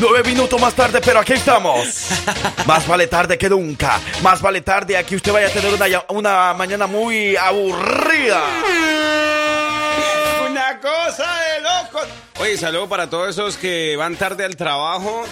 Nueve minutos más tarde, pero aquí estamos. Más vale tarde que nunca. Más vale tarde a que usted vaya a tener una, una mañana muy aburrida. Una cosa de loco. Oye, saludo para todos esos que van tarde al trabajo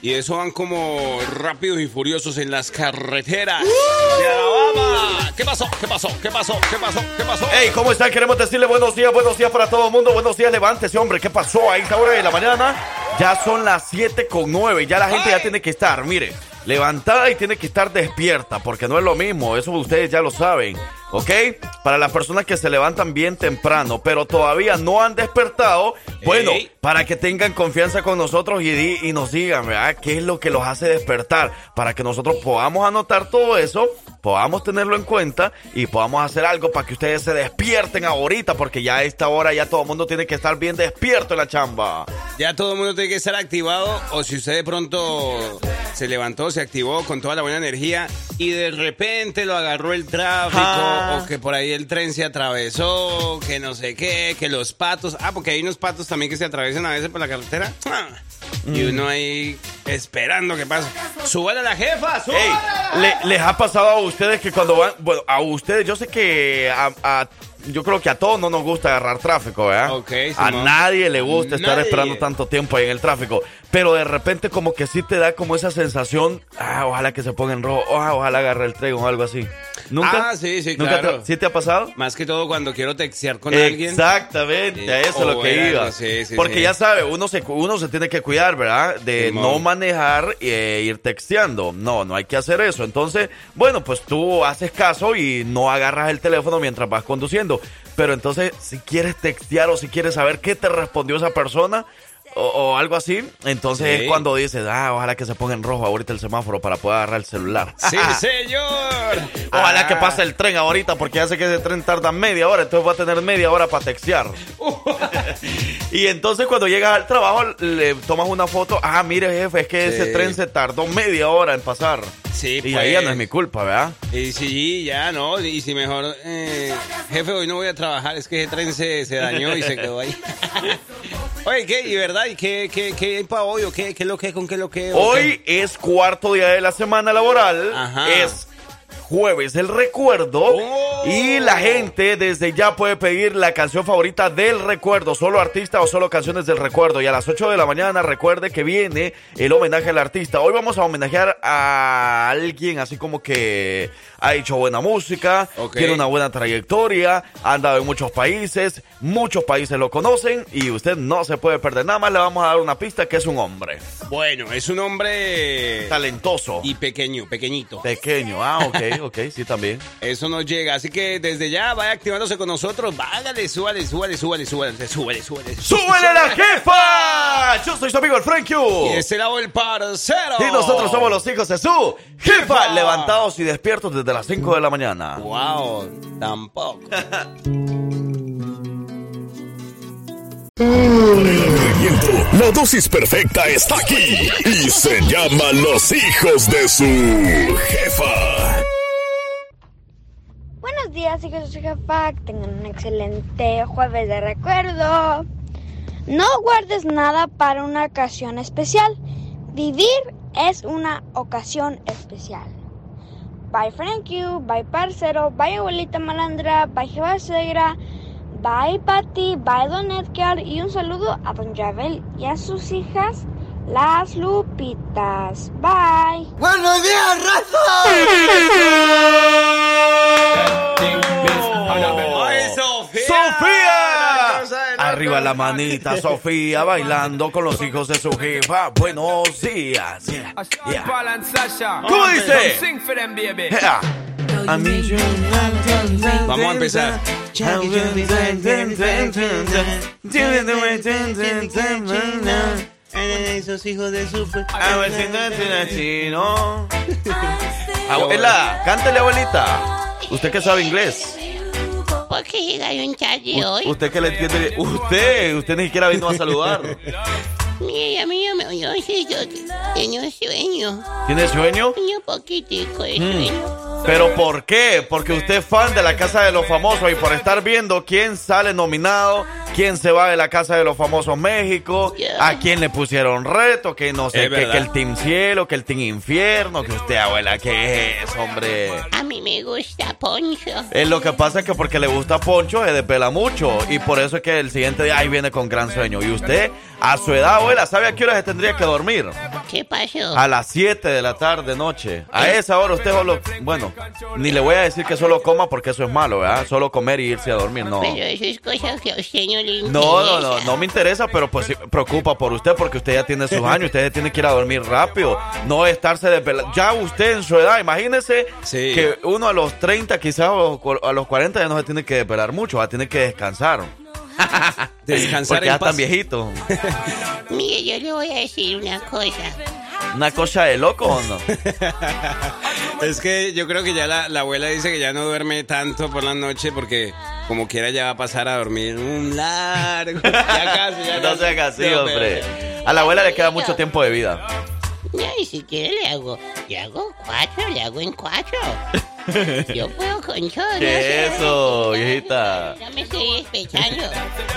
y eso van como rápidos y furiosos en las carreteras de Alabama. ¿Qué pasó? ¿Qué pasó? ¿Qué pasó? ¿Qué pasó? ¿Qué pasó? Hey, ¿cómo están? Queremos decirle buenos días, buenos días para todo el mundo. Buenos días, levántese, hombre. ¿Qué pasó a esta hora de la mañana? Ya son las 7 con 9. Ya la gente ya tiene que estar, mire, levantada y tiene que estar despierta, porque no es lo mismo. Eso ustedes ya lo saben. ¿Ok? Para las personas que se levantan bien temprano, pero todavía no han despertado, bueno, para que tengan confianza con nosotros y, y, nos digan, ¿verdad? ¿Qué es lo que los hace despertar? Para que nosotros podamos anotar todo eso, podamos tenerlo en cuenta y podamos hacer algo para que ustedes se despierten ahorita, porque ya a esta hora ya todo el mundo tiene que estar bien despierto en la chamba. Ya todo el mundo tiene que estar activado, o si usted de pronto se levantó, se activó con toda la buena energía y de repente lo agarró el tráfico. Ah. O que por ahí el tren se atravesó, que no sé qué, que los patos. Ah, porque hay unos patos también que se atraviesan a veces por la carretera. Y mm. uno ahí esperando que pase. ¡Súbale a la jefa! ¡Súbale! ¿Les ha pasado a ustedes que cuando van. Bueno, a ustedes, yo sé que a yo creo que a todos no nos gusta agarrar tráfico, ¿verdad? a nadie le gusta estar esperando tanto tiempo ahí en el tráfico. Pero de repente como que sí te da como esa sensación, ah, ojalá que se ponga en rojo, ah, ojalá agarre el tren o algo así. ¿Nunca? Ah, sí, sí, claro. ¿Sí te ha pasado? Más que todo cuando quiero textear con alguien. Exactamente, a eso es lo que iba. Sí, sí, Porque ya sabe, uno se, uno se tiene que cuidar, ¿verdad? De no manejar e ir texteando. No, no hay que hacer eso. Entonces, bueno, pues tú haces caso y no agarras el teléfono mientras vas conduciendo. Pero entonces, si quieres textear o si quieres saber qué te respondió esa persona, o, algo así. Entonces es cuando dices, ah, ojalá que se ponga en rojo ahorita el semáforo para poder agarrar el celular. Sí, señor. ojalá que ah. pase el tren ahorita porque ya sé que ese tren tarda media hora, entonces va a tener media hora para textear. y entonces cuando llegas al trabajo le tomas una foto, ah, mire jefe, es que ese tren se tardó media hora en pasar. Sí, y ahí ya no es pues. mi culpa, ¿verdad? Y sí, ya no, y si mejor, eh, jefe, hoy no voy a trabajar, es que ese tren se, se dañó y se quedó ahí. Oye, ¿qué? ¿Y verdad? ¿Y qué, qué, qué hay para hoy? ¿O qué, qué lo que? ¿Con qué lo que? Hoy es cuarto día de la semana laboral. Ajá. Es jueves el recuerdo oh. y la gente desde ya puede pedir la canción favorita del recuerdo, solo artista o solo canciones del recuerdo y a las 8 de la mañana recuerde que viene el homenaje al artista. Hoy vamos a homenajear a alguien así como que ha hecho buena música, tiene una buena trayectoria, ha andado en muchos países, muchos países lo conocen y usted no se puede perder. Nada más le vamos a dar una pista que es un hombre. Bueno, es un hombre talentoso y pequeño, pequeñito. Pequeño, ah, ok. Ok, sí, también. Eso nos llega. Así que desde ya vaya activándose con nosotros. Vágale, súbale, súbale, súbale, súbale, súbale, súbale. ¡Súbele la jefa! Yo soy su amigo el Frank Y este lado el parcero. Y nosotros somos los hijos de su jefa. Levantados y despiertos desde las 5 de la mañana. Wow, tampoco. La dosis perfecta está aquí y se llama Los hijos de su jefa. Días, hijos de su jefa. Que tengan un excelente jueves de recuerdo. No guardes nada para una ocasión especial. Vivir es una ocasión especial. Bye, Frank you. Bye, parcero. Bye, abuelita malandra. Bye, jefa suegra. Bye Patty, bye Don Edgar y un saludo a Don Javel y a sus hijas, las Lupitas. Bye. ¡Buenos días, raza! Arriba la manita, Sofía, bailando con los hijos de su jefa. Buenos días. ¿Cómo dice? Vamos a empezar. Esos hijos de su Abuela, cántale abuelita. ¿Usted que sabe inglés? Porque llega un hoy. ¿Usted que le entiende? Usted, usted ni siquiera vino a saludar. Mira, mira, yo, yo tengo sueño. ¿Tiene sueño? Un poquitico de mm. sueño. ¿Pero por qué? Porque usted es fan de la Casa de los Famosos y por estar viendo quién sale nominado, quién se va de la casa de los famosos México, a quién le pusieron reto, que no sé verdad. que el Team Cielo, que el Team Infierno, que usted, abuela, ¿qué es, hombre? A mí me gusta Poncho. Es lo que pasa es que porque le gusta Poncho se despela mucho y por eso es que el siguiente día ahí viene con gran sueño. Y usted, a su edad, abuela, ¿sabe a qué hora se tendría que dormir? ¿Qué pasó? A las 7 de la tarde, noche. A esa hora usted solo, bueno, ni le voy a decir que solo coma porque eso es malo, ¿verdad? Solo comer y irse a dormir, no. Pero eso es cosa que a usted no le interesa. No, no, no, no me interesa, pero pues sí preocupa por usted porque usted ya tiene sus años, usted tiene que ir a dormir rápido, no estarse desvelando. Ya usted en su edad, imagínese Sí. que uno a los 30 quizás o a los 40 ya no se tiene que desvelar mucho, va a tener que descansar. Descansar porque ya en paz. tan viejito. Mire, yo le voy a decir una cosa. ¿Una cosa de loco o no? Es que yo creo que ya la, la abuela dice que ya no duerme tanto por la noche porque como quiera ya va a pasar a dormir un largo. Ya casi, ya No casi. sea así, No, hombre. A la abuela le queda mucho tiempo de vida. No, ni siquiera le hago. Le hago cuatro, le hago en cuatro. Yo puedo con todo. no ¿Qué eso, viejita? No me estoy despechando.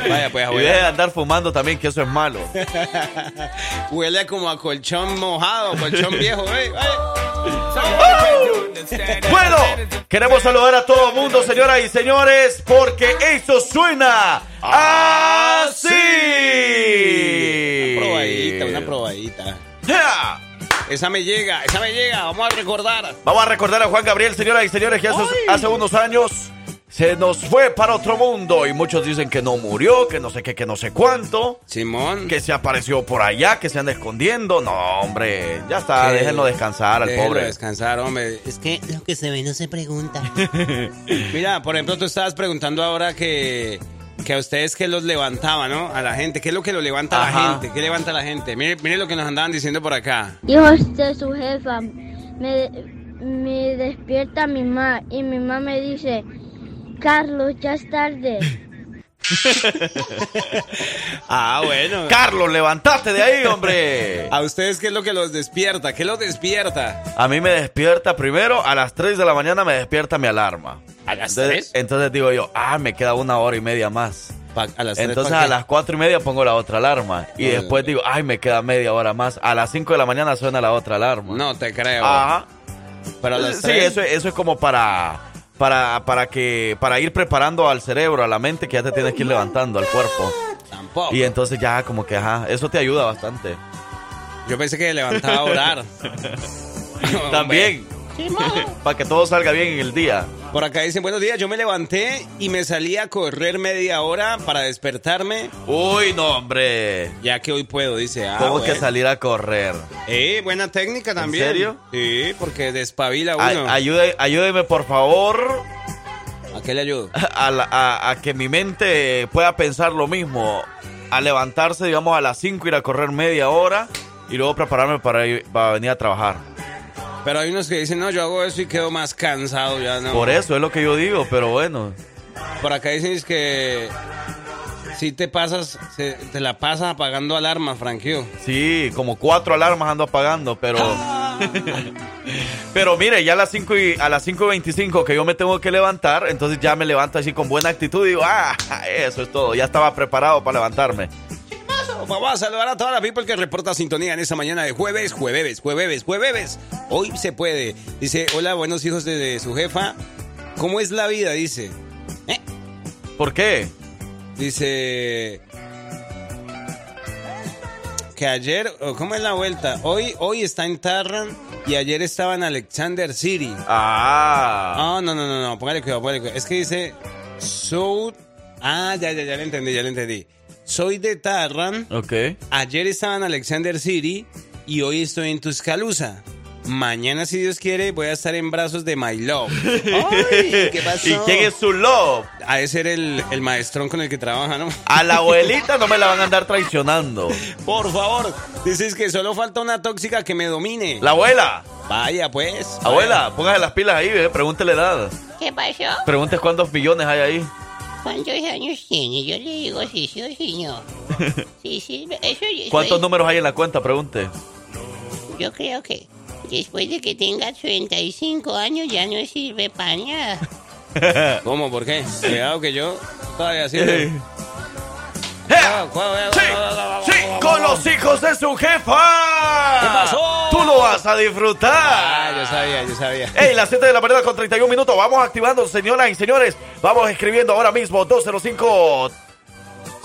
Vaya pues Y deje de abuela. andar fumando también, que eso es malo. Huele como a colchón mojado, colchón viejo, ¿eh? Bueno, queremos saludar a todo el mundo, señoras y señores, porque eso suena así. Una probadita, una probadita. Yeah. Esa me llega, esa me llega, vamos a recordar. Vamos a recordar a Juan Gabriel, señoras y señores, que hace, hace unos años se nos fue para otro mundo y muchos dicen que no murió, que no sé qué, que no sé cuánto. Simón. Que se apareció por allá, que se anda escondiendo. No, hombre, ya está, Que- déjenlo descansar al Déjenlo pobre. descansar, hombre. Es que lo que se ve no se pregunta. Mira, por ejemplo, tú estabas preguntando ahora que, que a ustedes que los levantaba, ¿no? A la gente. ¿Qué es lo que lo levanta a la gente? ¿Qué levanta a la gente? Mire, mire lo que nos andaban diciendo por acá. Hijos de su jefa, me, me despierta mi mamá y mi mamá me dice, Carlos, ya es tarde. Ah, bueno. Carlos, levantate de ahí, hombre. ¿A ustedes qué es lo que los despierta? ¿Qué los despierta? A mí me despierta primero, a las 3 de la mañana me despierta mi alarma. ¿A las Entonces, digo yo, ah, me queda una hora y media más. Pa- a las Entonces ¿pa' a las cuatro y media pongo la otra alarma. Y después digo, ay, me queda media hora más. A las 5 de la mañana suena la otra alarma. No te creo. Ajá. Pero a las Sí, eso es como para, para, para, que, para ir preparando al cerebro, a la mente, que ya te tienes que ir levantando al cuerpo. Tampoco. Y entonces ya como que, ajá, eso te ayuda bastante. Yo pensé que levantaba a orar. También, para que todo salga bien en el día. Por acá dicen, buenos días, yo me levanté y me salí a correr media hora para despertarme, Uy, no, hombre. ya que hoy puedo, dice. Ah, Tengo que salir a correr. Eh, buena técnica también. serio? Sí, porque despabila Ay- uno. ayude- ayúdeme, por favor, ¿A qué le ayudo? a, la- a- a que mi mente pueda pensar lo mismo. A levantarse, digamos, a las 5, ir a correr media hora y luego prepararme para, ir- para venir a trabajar. Pero hay unos que dicen, no, yo hago eso y quedo más cansado, ya no. Por eso es lo que yo digo, pero bueno. Por acá dicen es que si te pasas, se- te la pasas apagando alarmas, Franquio. Sí, como cuatro alarmas ando apagando, pero. pero mire, ya a las 5 y a las 5.25 que yo me tengo que levantar, entonces ya me levanto así con buena actitud y digo, ah, eso es todo, ya estaba preparado para levantarme. Vamos a saludar a toda la people que reporta sintonía en esta mañana de jueves, jueves, jueves, jueves. Hoy se puede. Dice, hola, buenos hijos de, de su jefa. ¿Cómo es la vida? Dice. ¿Eh? ¿Por qué? Dice que ayer, ¿cómo es la vuelta? Hoy, hoy está en Tarran y ayer estaba en Alexander City. Ah. Ah, no, no, no, no, póngale cuidado, póngale cuidado. Es que dice so Ah, ya, ya, ya le entendí, ya le entendí. Soy de Tarran, Ok. ayer estaba en Alexander City y hoy estoy en Tuscaloosa. Mañana, si Dios quiere, voy a estar en brazos de My Love. Ay, ¿Qué pasó? ¿Y quién es su love? Ha de ser el, el maestrón con el que trabaja, ¿no? A la abuelita no me la van a andar traicionando. Por favor, dices que solo falta una tóxica que me domine. La abuela. Vaya, pues. Abuela, póngase las pilas ahí, ¿eh? pregúntele la edad. ¿Qué pasó? Pregunte cuántos millones hay ahí. ¿Cuántos años tiene? Yo le digo sí, sí o sí no. Sí, sí, eso yo ¿Cuántos soy- números hay en la cuenta? Pregunte. Yo creo que después de que tenga 35 años ya no sirve para nada. ¿Cómo? ¿Por qué? Cuidado que yo todavía sirve. Sí, sí, con los hijos de su jefa. ¿Qué pasó? Tú lo vas a disfrutar. Ah, yo sabía, yo sabía. Ey, las 7 de la mañana con 31 minutos. Vamos activando, señoras y señores. Vamos escribiendo ahora mismo 205 ¿Cómo es?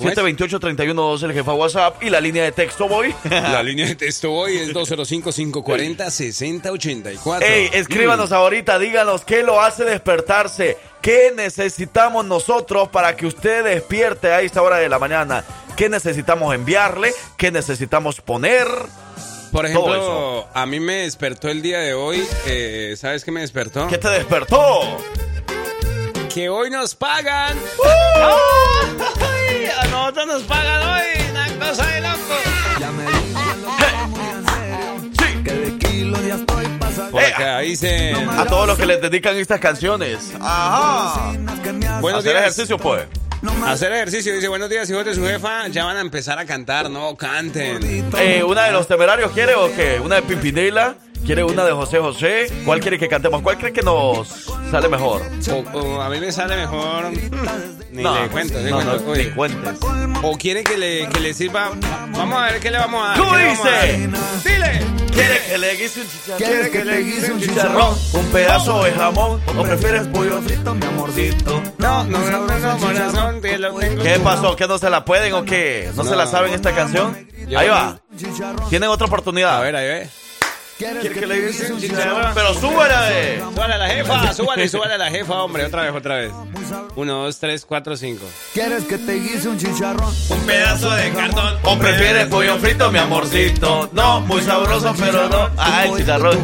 728-3112 el jefa WhatsApp y la línea de texto voy. La línea de texto hoy es 205-540-6084. Ey, escríbanos ahorita, díganos qué lo hace despertarse, qué necesitamos nosotros para que usted despierte a esta hora de la mañana, qué necesitamos enviarle, qué necesitamos poner. Por ejemplo, a mí me despertó el día de hoy. eh, ¿Sabes qué me despertó? ¿Qué te despertó? Que hoy nos pagan. ¡Uh! Nosotros nos pagan hoy. Una cosa de loco. Por acá dice. A todos los que les dedican estas canciones. Ajá. Buenos Hacer días. ejercicio, pues. Hacer ejercicio. Dice, buenos días, hijos de su jefa. Ya van a empezar a cantar, no canten. Eh, ¿Una de los temerarios quiere o qué? ¿Una de Pimpinela? ¿Quiere una de José José? ¿Cuál quiere que cantemos? ¿Cuál cree que nos sale mejor? O, o a mí me sale mejor. Ni No, le cuento, no, cuento. no, ni cuentes. O quiere que le, que le sirva. Vamos a ver qué le vamos a dar. ¿Cómo ¿Qué le vamos a dice? dar? Dile. ¿Quiere que le guise un chicharrón? ¿Quieres que le guise un chicharrón? ¿Un pedazo de jamón? ¿O prefieres pollo frito, mi amorcito? No, no, no, no, no, corazón, te lo tengo. ¿Qué pasó? ¿Que no se la pueden o qué? ¿No, se No. la saben esta canción? Ahí va. Tienen otra oportunidad. A ver, ahí ve. ¿Quiere que le guise un chicharrón? Pero súbala de... Súbale a la jefa, súbale, súbale a la jefa, hombre. Otra vez, otra vez. Uno, dos, tres, cuatro, cinco. ¿Quieres que te guise un chicharrón? Un pedazo de cartón. ¿O prefieres pollo frito, mi amorcito? No, muy sabroso, pero no. Ah, el chicharrón.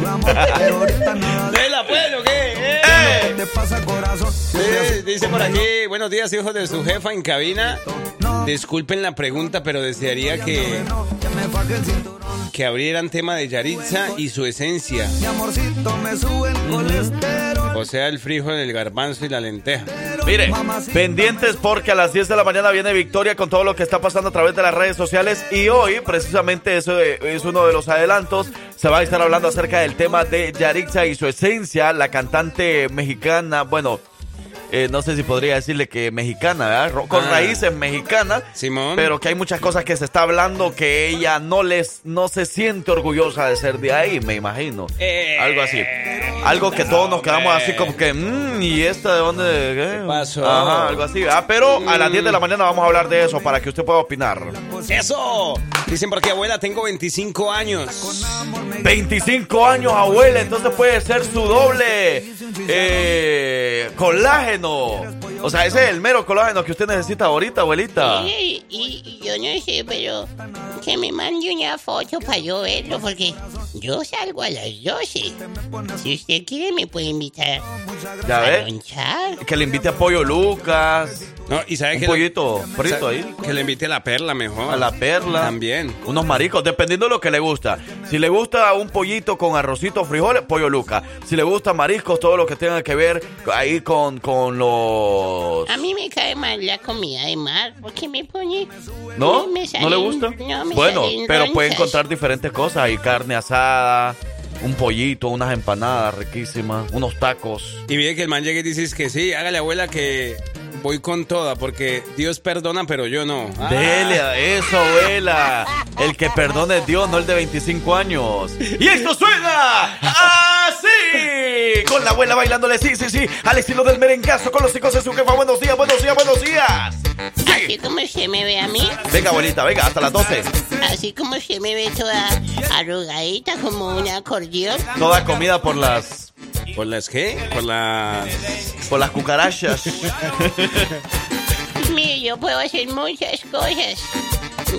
¿Lela, pues, o qué? ¡Eh! ¡Eh! ¿Te pasa corazón? Sí, dice por aquí, buenos días, hijos de su jefa en cabina. Disculpen la pregunta, pero desearía que, que abrieran tema de Yaritza y su esencia. Mi amorcito me sube el colesterol. O sea, el frijol, el garbanzo y la lenteja. Mire, pendientes porque a las 10 de la mañana viene Victoria con todo lo que está pasando a través de las redes sociales y hoy precisamente eso es uno de los adelantos. Se va a estar hablando acerca del tema de Yarixa y su esencia, la cantante mexicana, bueno, eh, no sé si podría decirle que mexicana, ¿verdad? Con Ah. raíces mexicanas. Simón. Pero que hay muchas cosas que se está hablando que ella no les no se siente orgullosa de ser de ahí, me imagino. Eh, Algo así. Algo que todos nos quedamos así como que, "Mm, ¿y esta de dónde? ¿Qué pasó? Ajá, algo así. Ah, pero a las 10 de la mañana vamos a hablar de eso para que usted pueda opinar. ¡Eso! Dicen por aquí, abuela, tengo 25 años. 25 años, abuela, entonces puede ser su doble eh, colágeno. O sea, ese es el mero colágeno que usted necesita ahorita, abuelita. Y, y- y yo no sé, pero que me mande una foto para yo verlo, porque yo salgo a las 12. Si usted quiere, me puede invitar Ya a ve. lonchar. Que le invite a Pollo Lucas. No, y sabe Un que pollito frito ahí. Que le invite a la perla mejor. A la perla. También. Unos maricos, dependiendo de lo que le gusta. Si le gusta un pollito con arrocito, frijoles, pollo luca. Si le gusta mariscos, todo lo que tenga que ver ahí con, con los... A mí me cae mal la comida de mar, porque me pone... ¿No? me ¿No le gusta? No, me bueno, salen pero puede encontrar diferentes cosas. Hay carne asada, un pollito, unas empanadas riquísimas, unos tacos. Y viene que el man llegue y dices que sí, hágale abuela que voy con toda, porque Dios perdona, pero yo no. Ah, Dele a eso, abuela. El que perdone es Dios, no el de 25 años. Y esto suena así. Con la abuela bailándole, sí, sí, sí. Al estilo del merengazo con los hijos de su jefa. Buenos días, buenos días, buenos días. Así como se me ve a mí, Venga, abuelita, venga, hasta las 12. así como se me ve toda arrugadita como un acordeón. Toda comida por las ¿Por las qué? Por las... por las cucarachas. Mire, yo puedo hacer muchas cosas.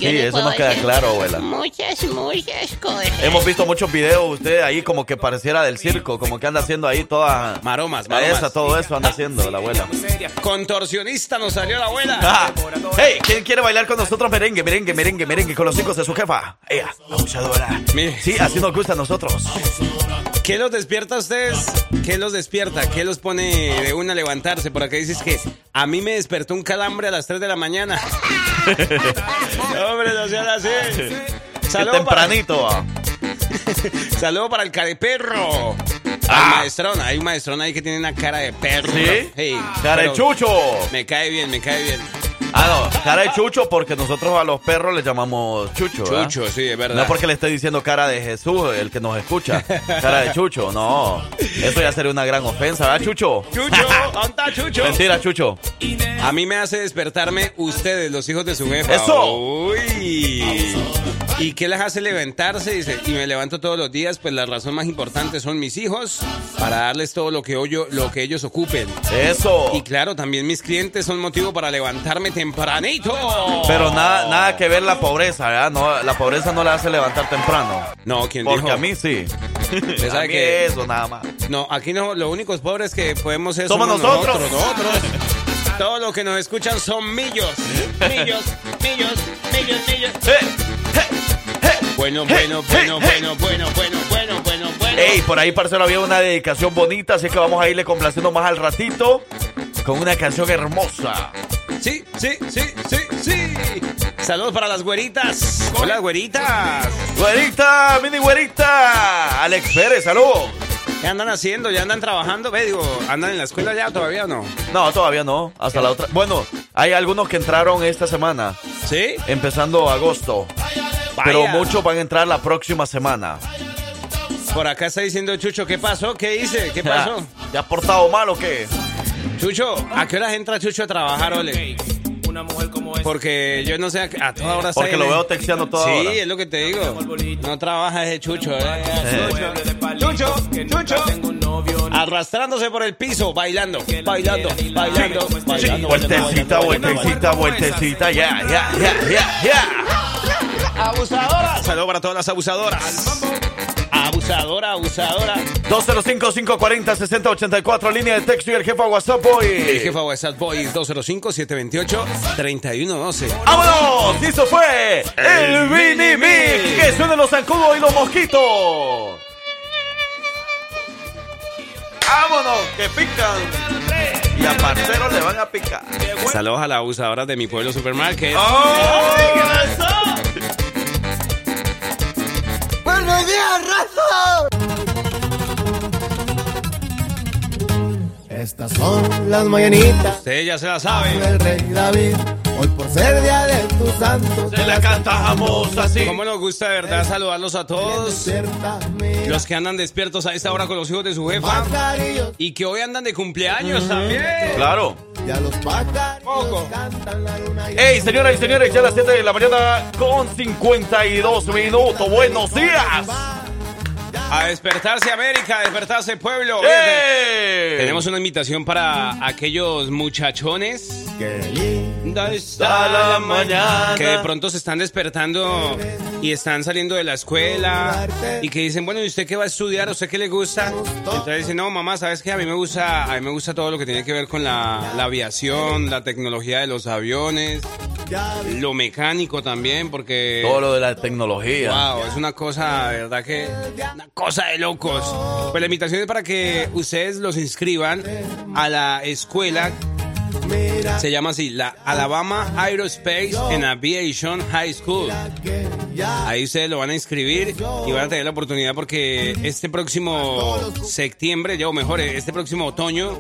Yo Sí, eso nos queda claro, abuela. Muchas, muchas cosas. Hemos visto muchos videos usted ahí como que pareciera del circo, como que anda haciendo ahí toda Maromas, Esa, maromas. todo eso anda haciendo la abuela. Contorsionista nos salió la abuela. Ah, hey, ¿quién quiere bailar con nosotros merengue, merengue, merengue, merengue con los hijos de su jefa? Ella, abusadora. Mire. Sí, así nos gusta a nosotros. ¿Qué los despierta a ustedes? ¿Qué los despierta? ¿Qué los pone de una a levantarse? Por acá dices que a mí me despertó un calambre a las 3 de la mañana. Hombre, no sean así. Saludo para, tempranito. ah. saludo para el careperro. Ah. Al maestrón. Hay un maestrón ahí que tiene una cara de perro. ¿Sí? Hey, Cara de pero chucho. Me cae bien, me cae bien. Ah, no, cara de chucho porque nosotros a los perros les llamamos chucho. ¿verdad? Chucho, sí, es verdad. No porque le esté diciendo cara de Jesús, el que nos escucha. Cara de chucho, no. Eso ya sería una gran ofensa, ¿verdad, chucho? Chucho, ¿dónde está Chucho? Mentira, chucho. A mí me hace despertarme ustedes, los hijos de su jefa. ¡Eso! Uy. ¿Y qué les hace levantarse? Dice, y me levanto todos los días, pues la razón más importante son mis hijos, para darles todo lo que, hoyo- lo que ellos ocupen. Eso. Y claro, también mis clientes son motivo para levantarme tempranito. Pero nada, nada que ver la pobreza, ¿verdad? No, la pobreza no la hace levantar temprano. No, ¿quién Porque dijo? a mí sí. Usted A sabe mí que- eso nada más. No, aquí no, los únicos pobres que podemos ser Somos nosotros. nosotros. Todos los que nos escuchan son millos. Millos, millos, millos, millos. Bueno, bueno, bueno, bueno, bueno, bueno, bueno, bueno, bueno. Ey, por ahí, parcero, había una dedicación bonita, así que vamos a irle complaciendo más al ratito con una canción hermosa. Sí, sí, sí, sí, sí. Saludos para las güeritas. Hola, güeritas. Güerita, mini güerita. Alex Pérez, salud. ¿Qué andan haciendo? ¿Ya andan trabajando? Ve, digo, ¿andan en la escuela ya todavía o no? No, todavía no. Hasta la otra. Bueno, hay algunos que entraron esta semana, ¿Sí? empezando agosto. Pero muchos van a entrar la próxima semana. Por acá está diciendo Chucho, ¿qué pasó? ¿Qué hice? ¿Qué pasó? ¿Te has portado mal o qué? Chucho, ¿a qué horas entra Chucho a trabajar, ole? Porque yo no sé, a a toda hora Porque lo veo texteando toda Sí, hora. es lo que te digo. No trabaja ese Chucho, eh. Chucho, Chucho. Arrastrándose por el piso, bailando, bailando, bailando, bailando. Vueltecita, vueltecita, vueltecita, ya, ya, ya, ya, ya. Abusadora. Saludos para todas las abusadoras. Abusadora, abusadora. 205-540-6084, línea de texto y el jefe WhatsApp hoy. El jefa WhatsApp Boy 205-728-3112. ¡Vámonos! Y eso fue el Mini Mix. Que suenen los zancudos y los mosquitos. ¡Vámonos! Que pican. Y a parcero le van a picar. Saludos a las abusadoras de mi pueblo supermarket. ¡Ay, qué pasó! Estas son las mañanitas Usted ya se la sabe. del rey David. Hoy por ser día de tu santo. Se la cantamos así. ¿Cómo nos gusta de verdad saludarlos a todos? Los que andan despiertos a esta hora con los hijos de su jefa. Y que hoy andan de cumpleaños también. Claro. y a los Poco. cantan la luna y Ey, señoras y señores, ya a las 7 de la mañana con 52 minutos. Buenos días. A despertarse América, a despertarse pueblo. ¡Eh! Tenemos una invitación para aquellos muchachones Qué lindo. Hasta la mañana. que de pronto se están despertando y están saliendo de la escuela y que dicen, bueno, ¿y usted qué va a estudiar? ¿Usted qué le gusta? Entonces dicen, no, mamá, ¿sabes qué? A mí me gusta, a mí me gusta todo lo que tiene que ver con la, la aviación, la tecnología de los aviones, lo mecánico también, porque... Todo lo de la tecnología. Wow, es una cosa, de verdad que una cosa de locos. Pues la invitación es para que ustedes los inscriban a la escuela. Se llama así, la Alabama Aerospace and Aviation High School. Ahí ustedes lo van a inscribir y van a tener la oportunidad porque este próximo septiembre, ya o mejor, este próximo otoño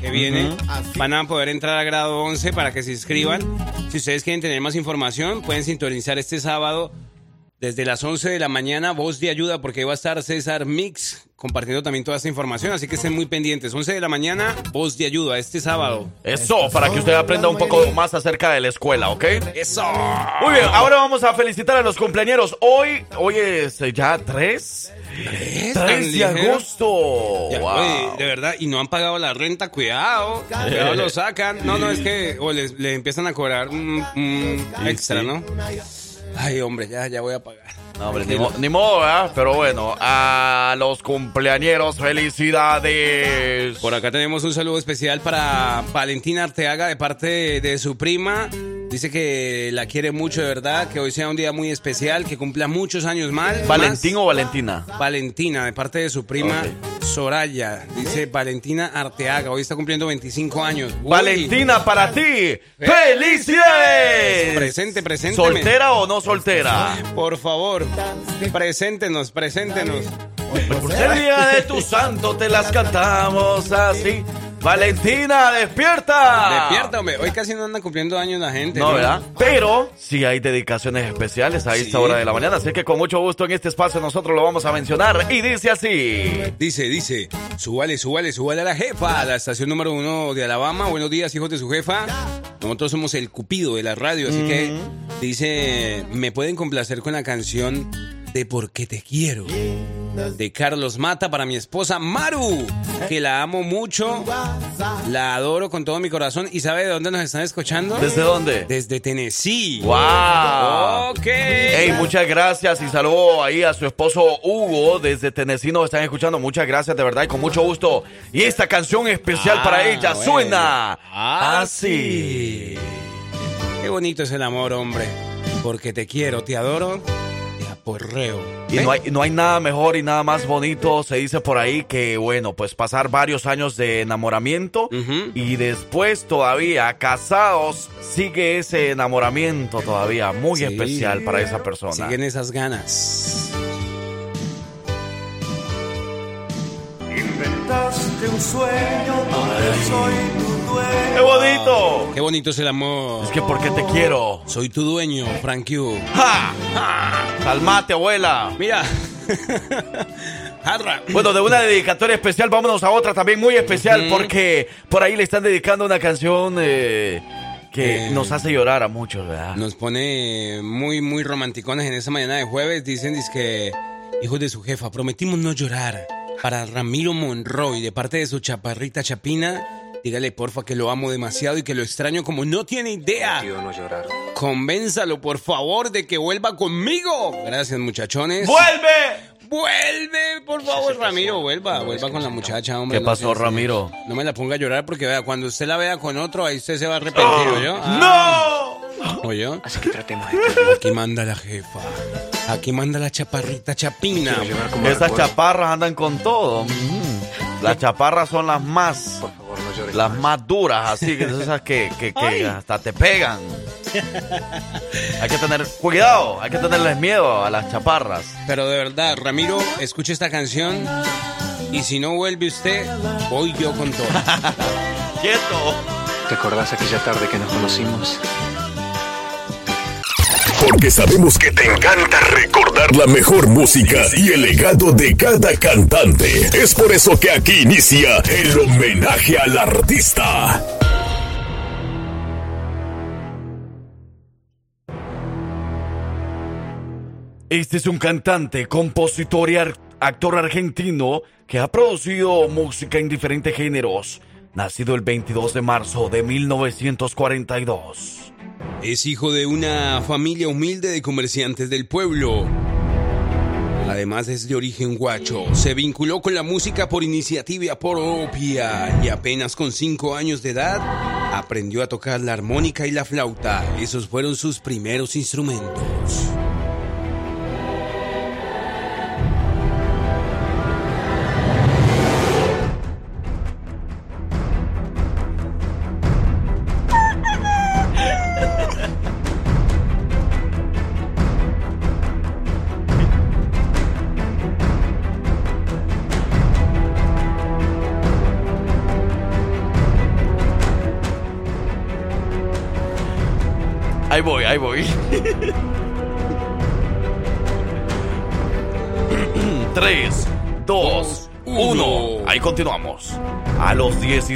que viene, van a poder entrar a grado 11 para que se inscriban. Si ustedes quieren tener más información, pueden sintonizar este sábado desde las 11 de la mañana, voz de ayuda, porque ahí va a estar César Mix compartiendo también toda esta información, así que estén muy pendientes. 11 de la mañana, voz de ayuda, este sábado. Eso, para que usted aprenda un poco más acerca de la escuela, ¿ok? ¡Eso! Muy bien, ahora vamos a felicitar a los cumpleaños. Hoy, hoy es ya 3. 3 tan de ligero. agosto. Ya, Wow. oye, de verdad, y no han pagado la renta, cuidado. Cuidado, lo sacan. No, no, es que o les, les empiezan a cobrar un, un extra, sí. ¿no? Ay, hombre, ya, ya voy a pagar. No, hombre, ni, mo- ni modo, ¿verdad? Pero bueno, a los cumpleañeros, felicidades. Por acá tenemos un saludo especial para Valentina Arteaga de parte de, de su prima. Dice que la quiere mucho, de verdad, que hoy sea un día muy especial, que cumpla muchos años más. ¿Valentín más. o Valentina? Valentina, de parte de su prima. Soraya. Dice Valentina Arteaga, hoy está cumpliendo 25 años. Uy, Valentina, para ti. ¡Felicidades! Presente, presente. ¿Soltera o no soltera? Por favor, preséntenos, preséntenos. Por ser día de tu santo te las cantamos así. Valentina, despierta. Despierta, hombre. Hoy casi no andan cumpliendo años la gente. No, ¿verdad? Pero sí hay dedicaciones especiales a esta hora de la mañana, así que con mucho gusto en este espacio nosotros lo vamos a mencionar y dice así. Dice, dice, súbale, súbale, súbale a la jefa, a la estación número uno de Alabama. Buenos días, hijos de su jefa. Nosotros somos el cupido de la radio, así que dice, me pueden complacer con la canción de Por qué te quiero. De Carlos Mata para mi esposa Maru, que la amo mucho, la adoro con todo mi corazón. ¿Y sabe de dónde nos están escuchando? ¿Desde dónde? Desde Tennessee. ¡Wow! Ok. Hey, muchas gracias y saludo ahí a su esposo Hugo desde Tennessee nos están escuchando. Muchas gracias de verdad y con mucho gusto. Y esta canción especial Ah, para ella bueno. suena Ah, así. Qué bonito es el amor, hombre. Porque te quiero, te adoro, te aporreo. Y no hay, no hay nada mejor y nada más bonito, se dice por ahí, que bueno, pues pasar varios años de enamoramiento y después todavía casados, sigue ese enamoramiento todavía muy Sí. especial para esa persona. Siguen esas ganas. Inventaste un sueño donde soy tu dueño. ¡Qué bonito! Qué bonito es el amor. Es que porque te quiero. Soy tu dueño, Frank Q. ¡Ja! ¡Ja! Calmate, abuela. Mira. Bueno, de una dedicatoria especial, vámonos a otra también muy especial, Ujú. porque por ahí le están dedicando una canción eh, que Eh. nos hace llorar a muchos, ¿verdad? Nos pone muy, muy romanticones en esa mañana de jueves. Dicen que hijos de su jefa, prometimos no llorar. Para Ramiro Monroy, de parte de su chaparrita Chapina, dígale porfa que lo amo demasiado y que lo extraño como no tiene idea. Convénzalo, por favor, de que vuelva conmigo. Gracias, muchachones. ¡Vuelve! Vuelve, por favor, Ramiro, vuelva, vuelva con la muchacha, hombre. ¿Qué no pasó, Ramiro? No me la ponga a llorar porque vea, cuando usted la vea con otro, ahí usted se va a arrepentir. Ah, ¡No! ¿Oyó? Aquí manda la jefa. Aquí manda la chaparrita chapina. Esas chaparras andan con todo. Mm. Las chaparras son las más, las más duras, así que esas que, que, que hasta te pegan. Hay que tener cuidado, hay que tenerles miedo a las chaparras. Pero de verdad, Ramiro, escuche esta canción y si no vuelve usted, voy yo con todo. ¡Quieto! ¿Te acordás aquella tarde que nos conocimos? Porque sabemos que te encanta recordar la mejor música y el legado de cada cantante. Es por eso que aquí inicia el homenaje al artista. Este es un cantante, compositor y actor argentino que ha producido música en diferentes géneros. Nacido el 22 de marzo de 1942. Es hijo de una familia humilde de comerciantes del pueblo. Además es de origen guacho. Se vinculó con la música por iniciativa propia y apenas con 5 años de edad aprendió a tocar la armónica y la flauta. Esos fueron sus primeros instrumentos.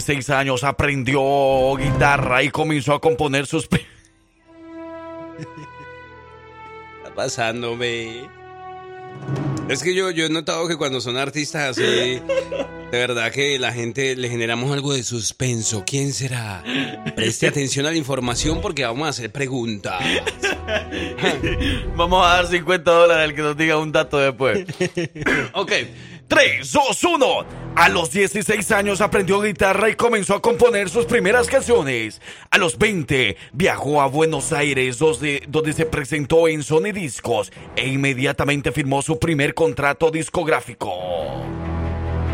16 años aprendió guitarra y comenzó a componer sus... está pasando, ve? Es que yo, yo he notado que cuando son artistas así, de verdad que la gente le generamos algo de suspenso. ¿Quién será? Preste atención a la información porque vamos a hacer preguntas. Vamos a dar 50 dólares al que nos diga un dato después. ok. 3, 2, 1. A los 16 años aprendió guitarra y comenzó a componer sus primeras canciones. A los 20 viajó a Buenos Aires donde, donde se presentó en Sony Discos e inmediatamente firmó su primer contrato discográfico.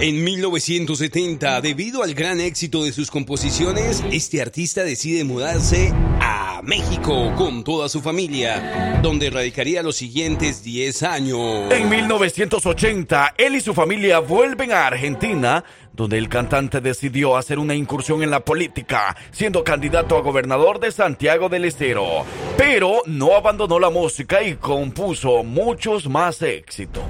En 1970, debido al gran éxito de sus composiciones, este artista decide mudarse a México con toda su familia, donde radicaría los siguientes 10 años. En 1980, él y su familia vuelven a Argentina, donde el cantante decidió hacer una incursión en la política, siendo candidato a gobernador de Santiago del Estero. Pero no abandonó la música y compuso muchos más éxitos.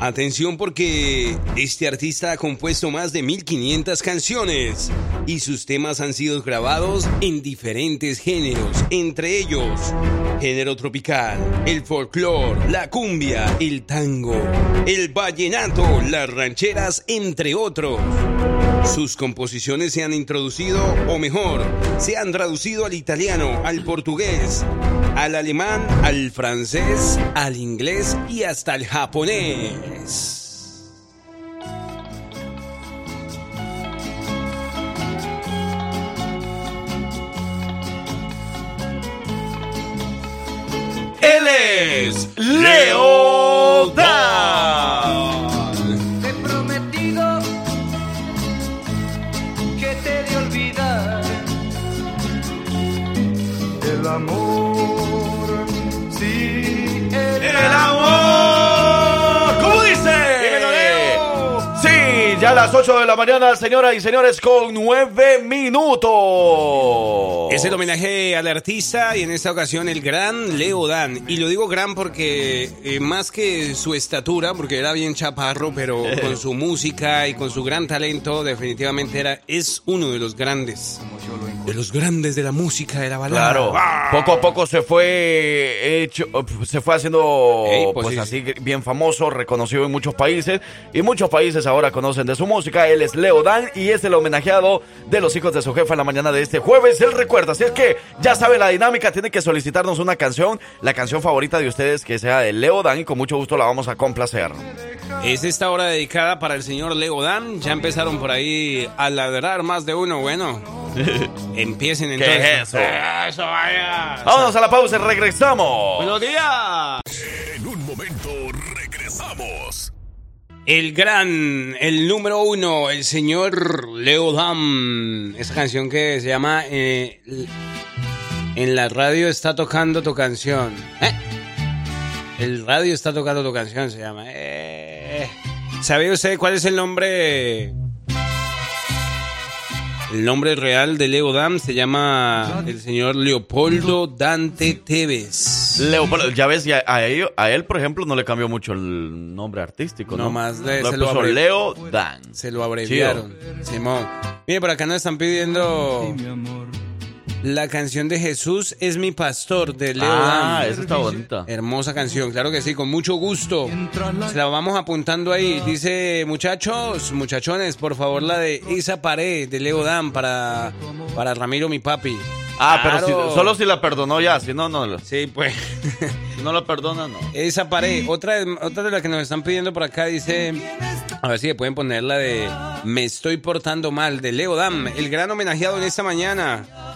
Atención porque este artista ha compuesto más de 1500 canciones y sus temas han sido grabados en diferentes géneros, entre ellos género tropical, el folclore, la cumbia, el tango, el vallenato, las rancheras, entre otros. Sus composiciones se han introducido, o mejor, se han traducido al italiano, al portugués, al alemán, al francés, al inglés y hasta al japonés. Él es Leo. Amor. Sí, el, ¡El amor! ¿Cómo dice? Sí, ya a las 8 de la mañana, señoras y señores, con 9 minutos. Es el homenaje al artista y en esta ocasión el gran Leo Dan. Y lo digo gran porque eh, más que su estatura, porque era bien chaparro, pero con su música y con su gran talento, definitivamente era, es uno de los grandes. De los grandes de la música, de la balada. Claro, poco a poco se fue hecho, se fue haciendo pues pues sí, así bien famoso, reconocido en muchos países y muchos países ahora conocen de su música. Él es Leo Dan y es el homenajeado de los hijos de su jefa en la mañana de este jueves. Él recuerda, así es que ya sabe la dinámica, tiene que solicitarnos una canción, la canción favorita de ustedes que sea de Leo Dan y con mucho gusto la vamos a complacer. Es esta hora dedicada para el señor Leo Dan. Ya empezaron por ahí a ladrar más de uno. Bueno, empiecen entonces. es eso? Eso, vaya. Vámonos a la pausa y regresamos. Buenos días. En un momento regresamos. El gran, el número uno, el señor Leo Dan. Esa canción que se llama eh, En la radio está tocando tu canción. ¿Eh? El radio está tocando tu canción, se llama. Eh. ¿Sabe usted cuál es el nombre? El nombre real de Leo Dan se llama el señor Leopoldo Dante Tevez. Leopoldo, ya ves, y a, él, a él, por ejemplo, no le cambió mucho el nombre artístico, ¿no? No más de- Lo se lo puso Leo Dan. Se lo abreviaron. Simón. Mire, por acá nos están pidiendo la canción de Jesús es mi pastor de Leo Ah, Dan. esa está bonita. Hermosa canción, claro que sí, con mucho gusto. Se la vamos apuntando ahí. Dice, muchachos, muchachones, por favor, la de esa pared de Leo Dan para, para Ramiro, mi papi. Ah, pero Claro. si- solo si la perdonó ya, si no, no. Sí, pues. Si no la perdona, no. Esa pared. Otra, otra de las que nos están pidiendo por acá dice. A ver si le pueden poner la de Me estoy portando mal de Leo Dam, el gran homenajeado en esta mañana.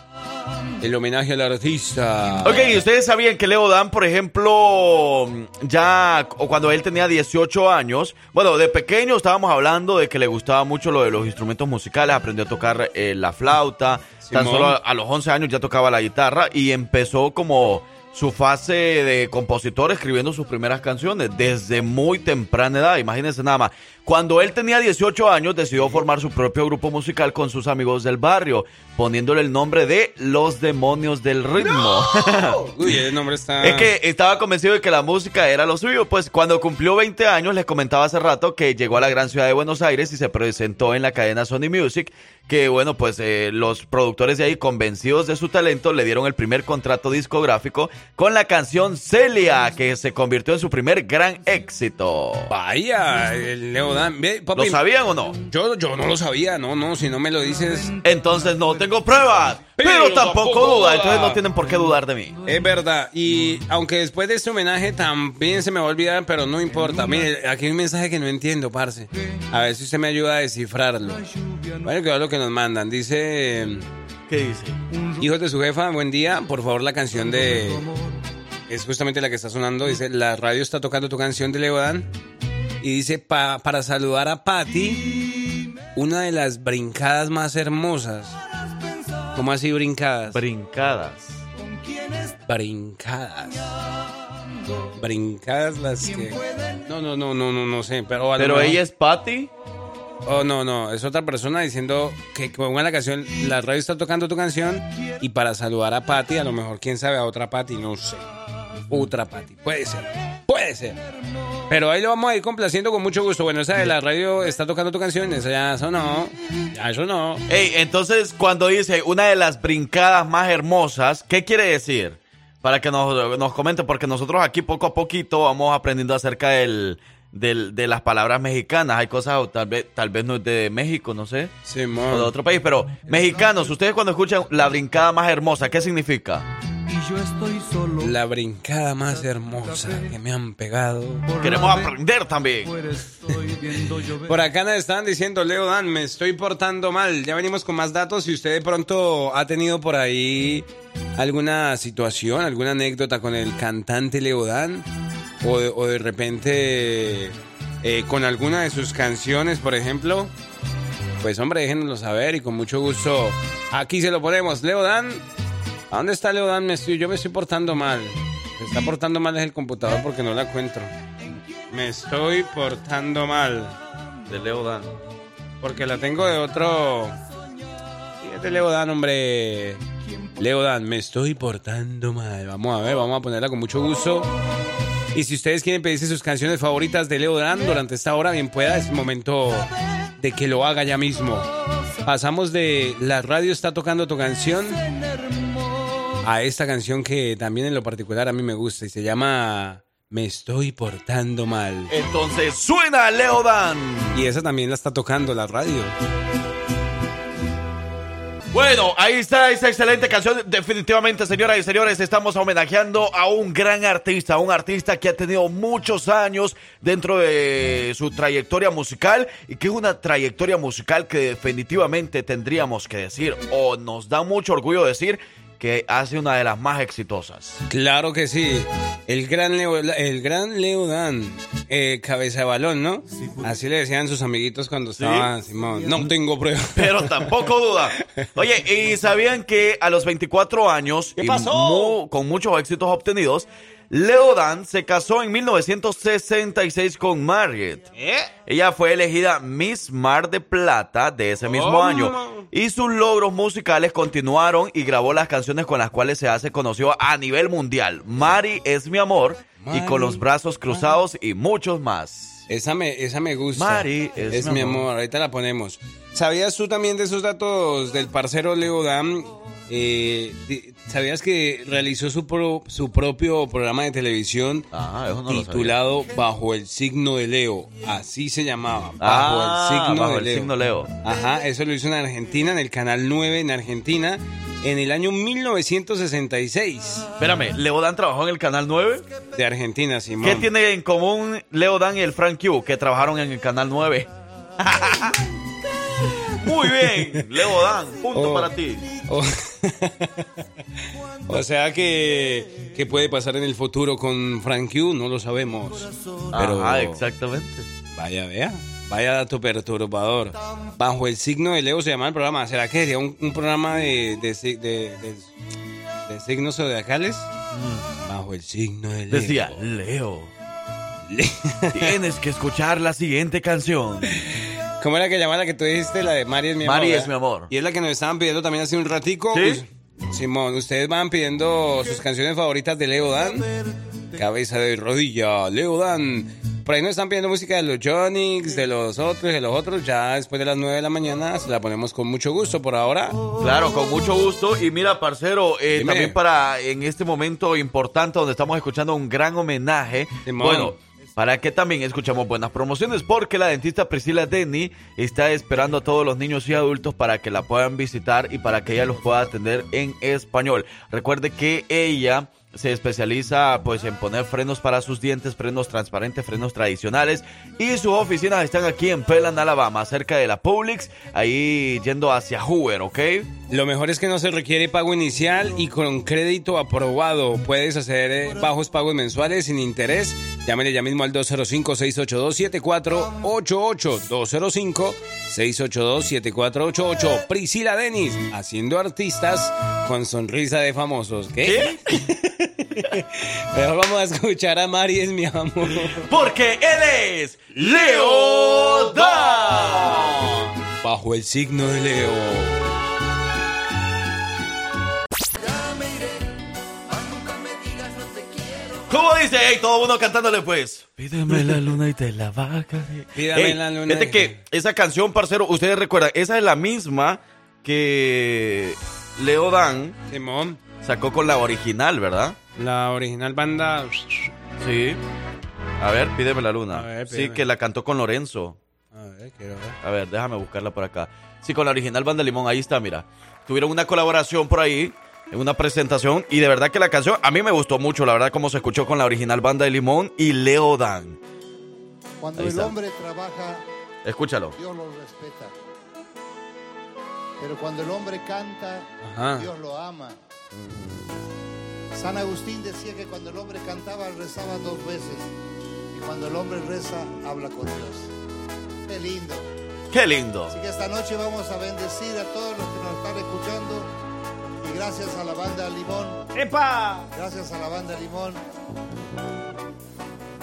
El homenaje al artista. Ok, ¿y ustedes sabían que Leo Dan, por ejemplo, ya o cuando él tenía 18 años, bueno, de pequeño estábamos hablando de que le gustaba mucho lo de los instrumentos musicales, aprendió a tocar eh, la flauta, tan solo a, a los 11 años ya tocaba la guitarra y empezó como su fase de compositor escribiendo sus primeras canciones desde muy temprana edad, imagínense nada más. Cuando él tenía 18 años decidió formar su propio grupo musical con sus amigos del barrio, poniéndole el nombre de Los Demonios del Ritmo. Uy, el nombre está. Es que estaba convencido de que la música era lo suyo. Pues cuando cumplió 20 años, les comentaba hace rato que llegó a la gran ciudad de Buenos Aires y se presentó en la cadena Sony Music. Que bueno, pues eh, los productores de ahí, convencidos de su talento, le dieron el primer contrato discográfico con la canción Celia, que se convirtió en su primer gran éxito. Vaya, el Leo Dan. Ve, papi, ¿Lo sabían o no? Yo, yo no lo sabía, no, no, si no me lo dices. Entonces no tengo pruebas, pero, Pero tampoco tampoco duda. Entonces no tienen por qué dudar de mí. Es verdad, y aunque después de este homenaje también se me va a olvidar, pero no importa. Mire, aquí hay un mensaje que no entiendo, parce. A ver si usted me ayuda a descifrarlo. Bueno, que es lo que nos mandan. Dice, ¿Qué dice? hijos de su jefa, buen día. Por favor, la canción de... Es justamente la que está sonando. Dice, la radio está tocando tu canción de Leodán. Y dice, "Pa- para saludar a Patty una de las brincadas más hermosas. ¿Cómo así brincadas? Brincadas. Brincadas. Brincadas las que. No, no, no, no, no, no sé. Pero, a Pero ella es Patty. Oh, no, no, es otra persona diciendo que ponga la canción, la radio está tocando tu canción y para saludar a Patty, a lo mejor, quién sabe, a otra Patty, no sé. Otra Patty, puede ser, puede ser. Pero ahí lo vamos a ir complaciendo con mucho gusto. Bueno, esa de la radio está tocando tu canción, esa ya sonó, ya sonó. Ey, entonces cuando dice una de las brincadas más hermosas, ¿qué quiere decir? Para que nos, nos comente, porque nosotros aquí poco a poquito vamos aprendiendo acerca del, del- de las palabras mexicanas. Hay cosas, tal vez, tal vez no es de México, no sé, o de otro país, pero mexicanos, ustedes cuando escuchan la brincada más hermosa, ¿qué significa? La brincada más hermosa que me han pegado. Queremos aprender también. Por acá nos estaban diciendo, Leo Dan, me estoy portando mal. Ya venimos con más datos. Si usted de pronto ha tenido por ahí alguna situación, alguna anécdota con el cantante Leo Dan, o de, o de repente eh, con alguna de sus canciones, por ejemplo, pues hombre, déjenoslo saber y con mucho gusto aquí se lo ponemos. Leo Dan, ¿a dónde está Leo Dan? Me estoy, yo me estoy portando mal. Se está portando mal es el computador porque no la encuentro. Me estoy portando mal. De Leo Dan. Porque la tengo de otro. Fíjate, Leo Dan, hombre. Leo Dan, me estoy portando mal. Vamos a ver, vamos a ponerla con mucho gusto. Y si ustedes quieren pedirse sus canciones favoritas de Leo Dan durante esta hora, bien pueda, es momento de que lo haga ya mismo. Pasamos de La radio está tocando tu canción a esta canción que también en lo particular a mí me gusta y se llama Me estoy portando mal. Entonces suena Leo Dan. Y esa también la está tocando la radio. Bueno, ahí está esa excelente canción. Definitivamente, señoras y señores, estamos homenajeando a un gran artista, un artista que ha tenido muchos años dentro de su trayectoria musical y que es una trayectoria musical que definitivamente tendríamos que decir o nos da mucho orgullo decir que hace una de las más exitosas. Claro que sí. El gran Leo, el gran Leo Dan, eh, cabeza de balón, ¿no? Así le decían sus amiguitos cuando estaban, Simón. No tengo prueba. Pero tampoco duda. Oye, ¿y sabían que a los 24 años, y mu- con muchos éxitos obtenidos, Leo Dan se casó en 1966 con Margaret. Ella fue elegida Miss Mar de Plata de ese mismo ¿Cómo? año. Y sus logros musicales continuaron y grabó las canciones con las cuales se hace conocido a nivel mundial. Mari es mi amor y con los brazos cruzados y muchos más. Esa me, esa me gusta. Mari es mi mi amor. amor. Ahorita la ponemos. ¿Sabías tú también de esos datos del parcero Leo Dan? Eh, ¿Sabías que realizó su, pro- su propio programa de televisión no titulado Bajo el signo de Leo? Así se llamaba. Bajo Ah, el signo bajo de el Leo. signo Leo. Ajá, eso lo hizo en Argentina, en el canal 9 en Argentina, en el año 1966. Espérame, Leo Dan trabajó en el Canal 9. De Argentina, Simón. ¿Qué tiene en común Leo Dan y el Frank Q que trabajaron en el Canal 9? Muy bien, Leo Dan, punto Oh. para ti. O, o sea que, que puede pasar en el futuro con Frank Q, no lo sabemos. Pero Ajá, exactamente. vaya, vea, vaya dato perturbador. Bajo el signo de Leo se llama el programa. ¿Será que sería un, un programa de, de, si- de- de- de signos zodiacales? Bajo el signo de Leo. Decía, Leo, tienes que escuchar la siguiente canción. ¿Cómo era que llamaba la que tú dijiste? La de Mari es mi amor. Mari es mi amor. Y es la que nos estaban pidiendo también hace un ratico. ¿Sí? Simón, ustedes van pidiendo sus canciones favoritas de Leo Dan. Cabeza de rodilla, Leo Dan. Por ahí nos están pidiendo música de los Jonix, de los otros, de los otros. Ya después de las 9 de la mañana se la ponemos con mucho gusto. Por ahora, Claro, con mucho gusto. Y mira, parcero, eh, también para en este momento importante donde estamos escuchando un gran homenaje. Simón. Bueno, para que también escuchemos buenas promociones, porque la dentista Priscila Denny está esperando a todos los niños y adultos para que la puedan visitar y para que ella los pueda atender en español. Recuerde que ella se especializa pues en poner frenos para sus dientes, frenos transparentes, frenos tradicionales y sus oficinas están aquí en Pelan, Alabama, cerca de la Publix, ahí yendo hacia Hoover, ¿ok? Lo mejor es que no se requiere pago inicial y con crédito aprobado puedes hacer eh, bajos pagos mensuales sin interés Llámele ya mismo al 205-682-7488. 205-682-7488. Priscila Denis, haciendo artistas con sonrisa de famosos. ¿Qué? Mejor vamos a escuchar a Mari es mi amor. Porque él es Leo Dan. Bajo el signo de Leo. Dice? Ey, todo el mundo cantándole pues. Pídeme la luna y te la vaca. Pídame la luna Fíjate y- que esa canción, parcero, ustedes recuerdan, esa es la misma que Leo Dan Simón, sacó con la original, ¿verdad? la original banda. Sí. A ver, pídeme la luna. A ver, sí, que la cantó con Lorenzo. A ver, quiero ver. A ver, déjame buscarla por acá. Sí, con la original Banda Limón, ahí está, mira. Tuvieron una colaboración por ahí, una presentación, y de verdad que la canción a mí me gustó mucho, la verdad, como se escuchó con la original Banda de Limón y Leo Dan. Cuando el hombre trabaja, Escúchalo. Dios lo respeta. Pero cuando el hombre canta, Ajá. Dios lo ama. San Agustín decía que cuando el hombre cantaba, rezaba dos veces. Y cuando el hombre reza, habla con Dios. Qué lindo. Qué lindo. Así que esta noche vamos a bendecir a todos los que nos están escuchando. Gracias a la banda Limón. ¡Epa! Gracias a la banda Limón.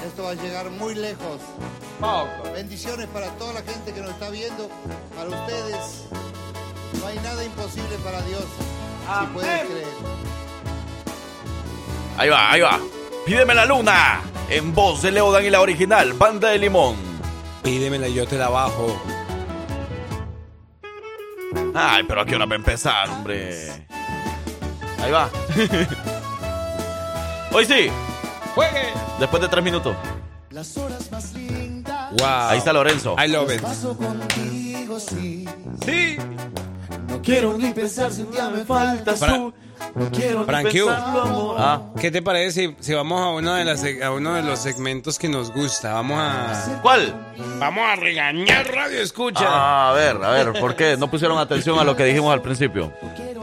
Esto va a llegar muy lejos. Bendiciones para toda la gente que nos está viendo, para ustedes. No hay nada imposible para Dios. Si pueden creer. Ahí va, ahí va. Pídeme la luna. En voz de Leo Dan y la original Banda de Limón. Pídemela y yo te la bajo. Ay, pero a qué hora va a empezar, hombre. Ahí va. Hoy sí, ¡Juegue! después de tres minutos. Las horas más lindas. Wow. Ahí está Lorenzo. I love it. Paso contigo, sí. Sí. No quiero ni pensar si un día me tú. No quiero Frank Q. Ah, ¿Qué te parece si, si vamos a uno, de las, a uno de los segmentos que nos gusta? Vamos a... ¿cuál? Vamos a regañar Radio Escucha. Ah, a ver, a ver, ¿por qué? No pusieron atención a lo que dijimos al principio.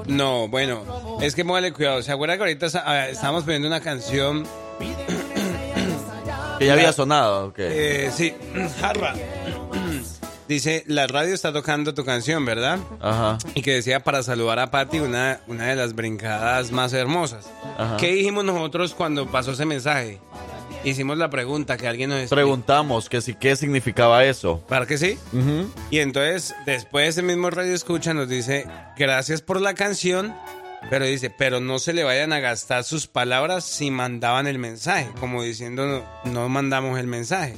No, bueno, es que móvale cuidado. ¿Se acuerda que ahorita está- ah, estábamos poniendo una canción? Que ya había sonado, ok. Eh, sí, Jarra. Dice, la radio está tocando tu canción, ¿verdad? Ajá. Y que decía para saludar a Patty, una, una de las brincadas más hermosas. Ajá. ¿Qué dijimos nosotros cuando pasó ese mensaje? Hicimos la pregunta que alguien nos. Preguntamos que si qué significaba eso. ¿Para que sí? Ujú. Y entonces, después ese mismo radio escucha nos dice, gracias por la canción, pero dice, pero no se le vayan a gastar sus palabras si mandaban el mensaje, como diciendo, no, no mandamos el mensaje.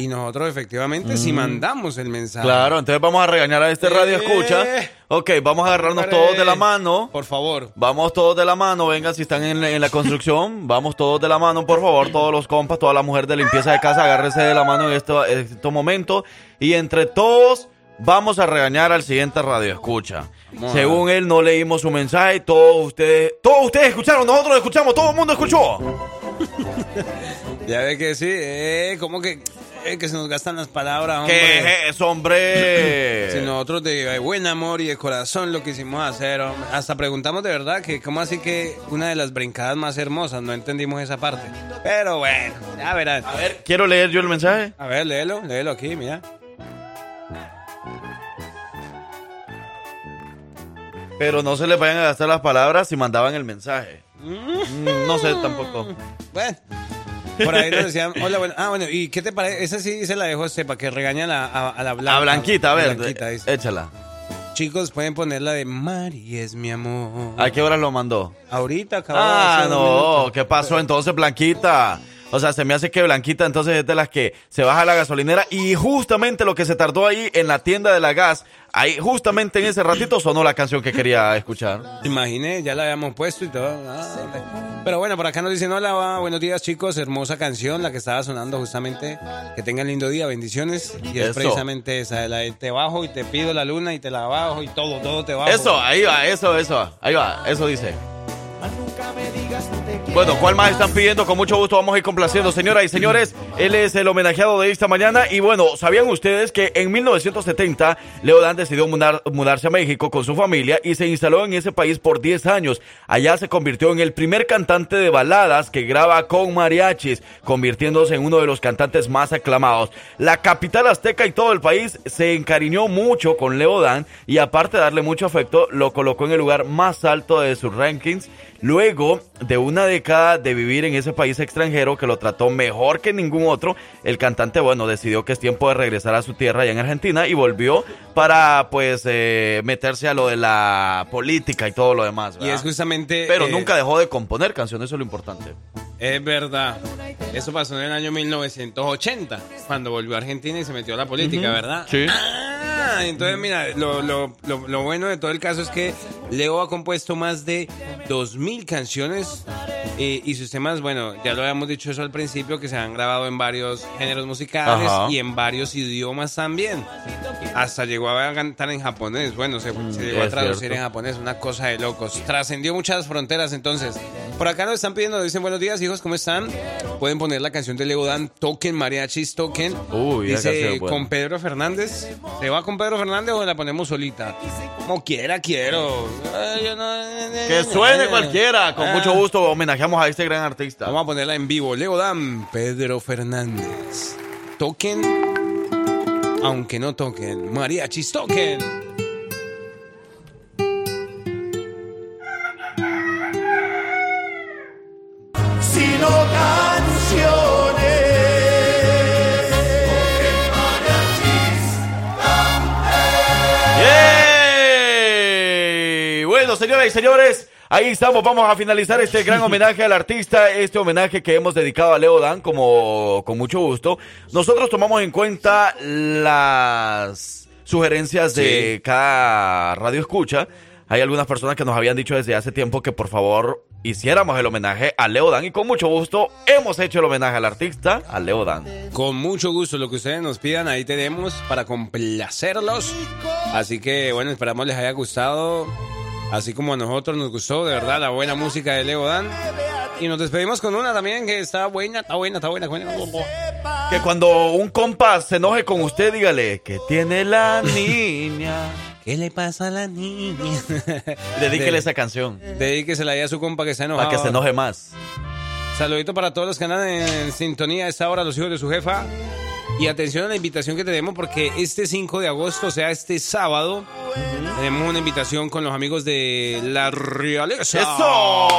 Y nosotros efectivamente sí mandamos el mensaje. Claro, entonces vamos a regañar a este radio escucha. Eh. Ok, vamos a agarrarnos todos de la mano. Por favor. Vamos todos de la mano, venga, si están en, la- en la construcción, vamos todos de la mano, por favor, todos los compas, toda la mujer de limpieza de casa, agárrese de la mano en esto- en este momento y entre todos vamos a regañar al siguiente radio escucha. Según él no leímos su mensaje, todos ustedes, todos ustedes escucharon, nosotros escuchamos, todo el mundo escuchó. Ya ve que sí, eh, como que, eh, que se nos gastan las palabras, hombre. ¿Qué es hombre? Si nosotros de buen amor y de corazón lo quisimos hacer, hombre. hasta preguntamos de verdad que cómo así que una de las brincadas más hermosas, no entendimos esa parte. Pero bueno, ya verán. A ver, quiero leer yo el mensaje. A ver, léelo, léelo aquí, mira. Pero no se les vayan a gastar las palabras si mandaban el mensaje. Mm, No sé tampoco. Bueno. Por ahí nos decían, hola, bueno, ah, bueno, ¿y qué te parece? Esa sí se la dejo a para que regaña a la, a, a la blanca. A Blanquita, a ver, Blanquita, dice. échala. Chicos, pueden ponerla de Mari es mi amor. ¿A qué hora lo mandó? Ahorita acabó de Ah, no. ¿qué pasó entonces, Blanquita? O sea, se me hace que Blanquita entonces es de las que se baja a la gasolinera y justamente lo que se tardó ahí en la tienda de la gas, ahí justamente en ese ratito sonó la canción que quería escuchar. Te imaginé, ya la habíamos puesto y todo. Ah, Pero bueno, por acá nos dicen, hola, va, buenos días chicos, hermosa canción, la que estaba sonando justamente. Que tengan lindo día, bendiciones. Y es Eso. precisamente esa, la de te bajo y te pido la luna y te la bajo y todo, todo te bajo. Eso, ahí va, eso, eso, ahí va, eso dice. Bueno, ¿cuál más están pidiendo? Con mucho gusto vamos a ir complaciendo, señoras y señores. Él es el homenajeado de esta mañana. Y bueno, ¿sabían ustedes que en 1970 Leo Dan decidió mudarse a México con su familia y se instaló en ese país por 10 años? Allá se convirtió en el primer cantante de baladas que graba con mariachis, convirtiéndose en uno de los cantantes más aclamados. La capital azteca y todo el país se encariñó mucho con Leo Dan y aparte de darle mucho afecto, lo colocó en el lugar más alto de sus rankings Luego de una década de vivir en ese país extranjero que lo trató mejor que ningún otro, el cantante, bueno, decidió que es tiempo de regresar a su tierra allá en Argentina y volvió para, pues, eh, meterse a lo de la política y todo lo demás. Y es justamente... Pero eh, nunca dejó de componer canciones, eso es lo importante. Es verdad. Eso pasó en el año 1980, cuando volvió a Argentina y se metió a la política, ¿verdad? Sí. Ah, entonces mira, lo, lo, lo, bueno de todo el caso es que Leo ha compuesto más de 2.000 canciones eh, y sus temas, bueno, ya lo habíamos dicho eso al principio, que se han grabado en varios géneros musicales y en varios idiomas también. Hasta llegó a cantar en japonés, bueno, se, mm, llegó a traducir en japonés, una cosa de locos. Trascendió muchas fronteras entonces. Por acá nos están pidiendo, dicen buenos días, hijos, ¿cómo están? Pueden poner la canción de Leo Dan, Token, Mariachis Token. Uy, Dice, con Pedro Fernández. ¿Se va con Pedro Fernández o la ponemos solita? Como quiera, quiero. que suene cualquiera. Con mucho gusto homenajeamos a este gran artista. Vamos a ponerla en vivo. Leo Dan, Pedro Fernández. Token, aunque no toquen. Mariachis Token. Señoras y señores, ahí estamos. Vamos a finalizar este gran homenaje al artista, este homenaje que hemos dedicado a Leo Dan, como con mucho gusto. Nosotros tomamos en cuenta las sugerencias de cada radio escucha. Hay algunas personas que nos habían dicho desde hace tiempo que por favor hiciéramos el homenaje a Leo Dan y con mucho gusto hemos hecho el homenaje al artista, a Leo Dan. Con mucho gusto, lo que ustedes nos pidan, ahí tenemos para complacerlos. Así que bueno, esperamos les haya gustado, así como a nosotros nos gustó, de verdad, la buena música de Leo Dan. Y nos despedimos con una también que está buena, está buena, está buena. buena. Que cuando un compa se enoje con usted, dígale que tiene la niña. ¿Qué le pasa a la niña? Dedíquele esa canción. Dedíquesela ahí a su compa que se enoja. Para que se enoje más. Saludito para todos los que andan en sintonía a esta hora, los hijos de su jefa. Y atención a la invitación que tenemos porque este 5 de agosto, o sea, este sábado, tenemos una invitación con los amigos de La Realeza. ¡Eso!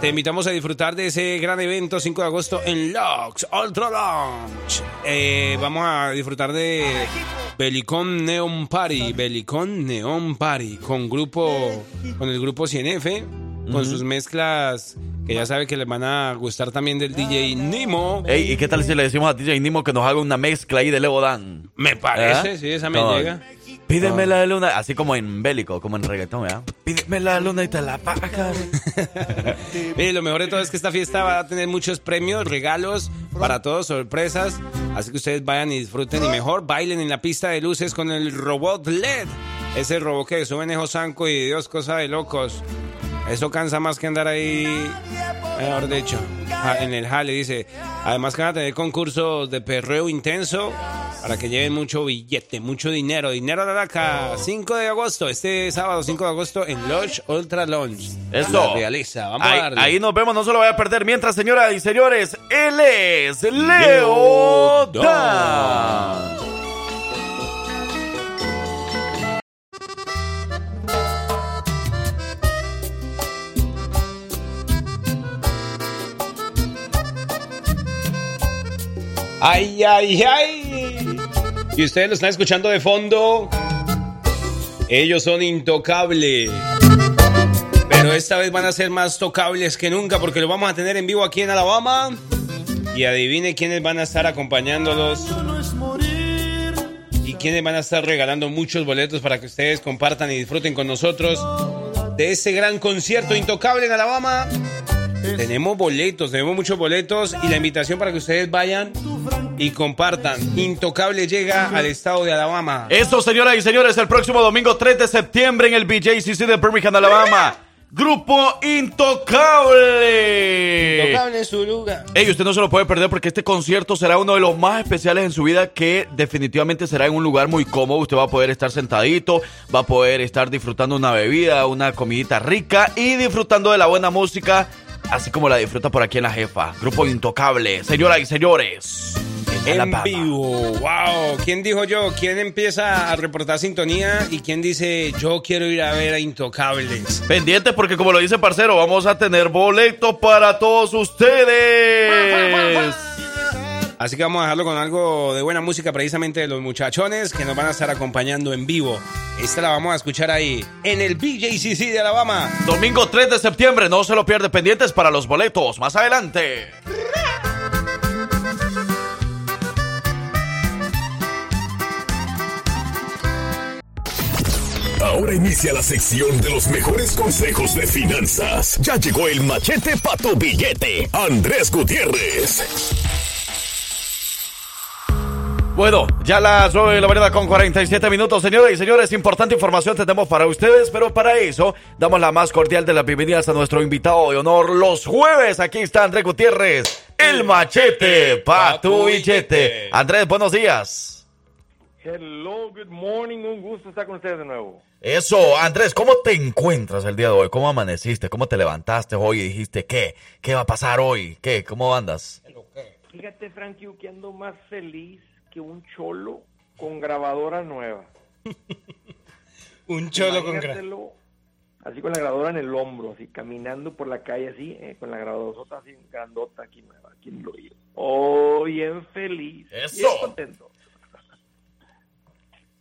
Te invitamos a disfrutar de ese gran evento 5 de agosto en Lux Ultra Lounge. Eh, vamos a disfrutar de Belicón Neon Party, Belicón Neon Party, con grupo, con el grupo CNF, con sus mezclas que ya sabe que les van a gustar también del DJ Nimo. Ey, ¿y qué tal si le decimos a DJ Nimo que nos haga una mezcla ahí de Leo Dan? Me parece, sí, esa me llega. Pídeme la luna, así como en bélico, como en reggaetón, ¿verdad? Pídeme la luna y te la pagas. Mire, lo mejor de todo es que esta fiesta va a tener muchos premios, regalos para todos, sorpresas. Así que ustedes vayan y disfruten y mejor bailen en la pista de luces con el robot LED. Ese robot que suben esos Sanco y Dios, cosa de locos. Eso cansa más que andar ahí, mejor dicho, en el jale, dice. Además que van a tener concursos de perreo intenso para que lleven mucho billete, mucho dinero. Dinero de la 5 de agosto, este sábado 5 de agosto en Lodge Ultra Lounge. Eso. realiza, vamos ahí, a darle. Ahí nos vemos, no se lo vaya a perder. Mientras, señoras y señores, él es Leo Dan. Ay, ay, ay. Y ustedes lo están escuchando de fondo. Ellos son intocables. Pero esta vez van a ser más tocables que nunca porque lo vamos a tener en vivo aquí en Alabama. Y adivine quiénes van a estar acompañándolos. Y quiénes van a estar regalando muchos boletos para que ustedes compartan y disfruten con nosotros de este gran concierto intocable en Alabama. Tenemos boletos, tenemos muchos boletos y la invitación para que ustedes vayan y compartan. Intocable llega al estado de Alabama. Eso, señoras y señores, el próximo domingo 3 de septiembre en el BJCC de Birmingham, Alabama. Grupo Intocable. Intocable en su lugar. Ey, usted no se lo puede perder porque este concierto será uno de los más especiales en su vida que definitivamente será en un lugar muy cómodo. Usted va a poder estar sentadito, va a poder estar disfrutando una bebida, una comidita rica y disfrutando de la buena música, así como la disfruta por aquí en la jefa. Grupo Intocable, señoras y señores. En Alabama. vivo, wow. ¿Quién dijo yo? ¿Quién empieza a reportar sintonía? ¿Y quién dice yo quiero ir a ver a Intocables? Pendientes porque como lo dice parcero, vamos a tener boletos para todos ustedes. Así que vamos a dejarlo con algo de buena música precisamente de los muchachones que nos van a estar acompañando en vivo. Esta la vamos a escuchar ahí en el BJCC de Alabama. Domingo 3 de septiembre, no se lo pierde pendientes para los boletos. Más adelante. Ahora inicia la sección de los mejores consejos de finanzas. Ya llegó el machete para tu billete. Andrés Gutiérrez. Bueno, ya las 9 de la mañana con 47 minutos, señoras y señores. Importante información tenemos para ustedes, pero para eso damos la más cordial de las bienvenidas a nuestro invitado de honor los jueves. Aquí está Andrés Gutiérrez, el machete pa' tu billete. Andrés, buenos días. Hello, good morning, un gusto estar con ustedes de nuevo. Eso, Andrés, ¿cómo te encuentras el día de hoy? ¿Cómo amaneciste? ¿Cómo te levantaste hoy y dijiste qué? ¿Qué va a pasar hoy? ¿Qué? ¿Cómo andas? Fíjate, Frankie, que ando más feliz que un cholo con grabadora nueva. Un cholo con gra- Imagínatelo Así con la grabadora en el hombro, así caminando por la calle así, eh, con la grabadora así grandota aquí nueva, aquí en el oído. Oh, bien feliz. Eso. Bien contento.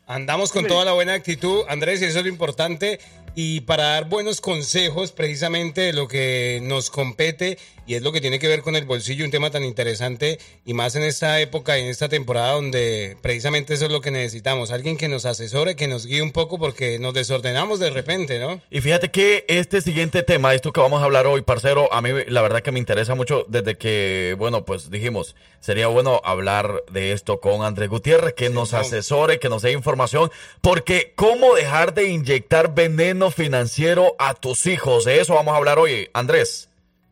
Andamos con toda la buena actitud, Andrés, y eso es lo importante. Y para dar buenos consejos, precisamente de lo que nos compete y es lo que tiene que ver con el bolsillo, un tema tan interesante y más en esta época y en esta temporada donde precisamente eso es lo que necesitamos. Alguien que nos asesore, que nos guíe un poco porque nos desordenamos de repente, ¿no? Y fíjate que este siguiente tema, esto que vamos a hablar hoy, parcero, a mí la verdad que me interesa mucho desde que, bueno, pues dijimos, sería bueno hablar de esto con Andrés Gutiérrez, que nos no. asesore, que nos dé información, porque cómo dejar de inyectar veneno financiero a tus hijos, de eso vamos a hablar hoy, Andrés.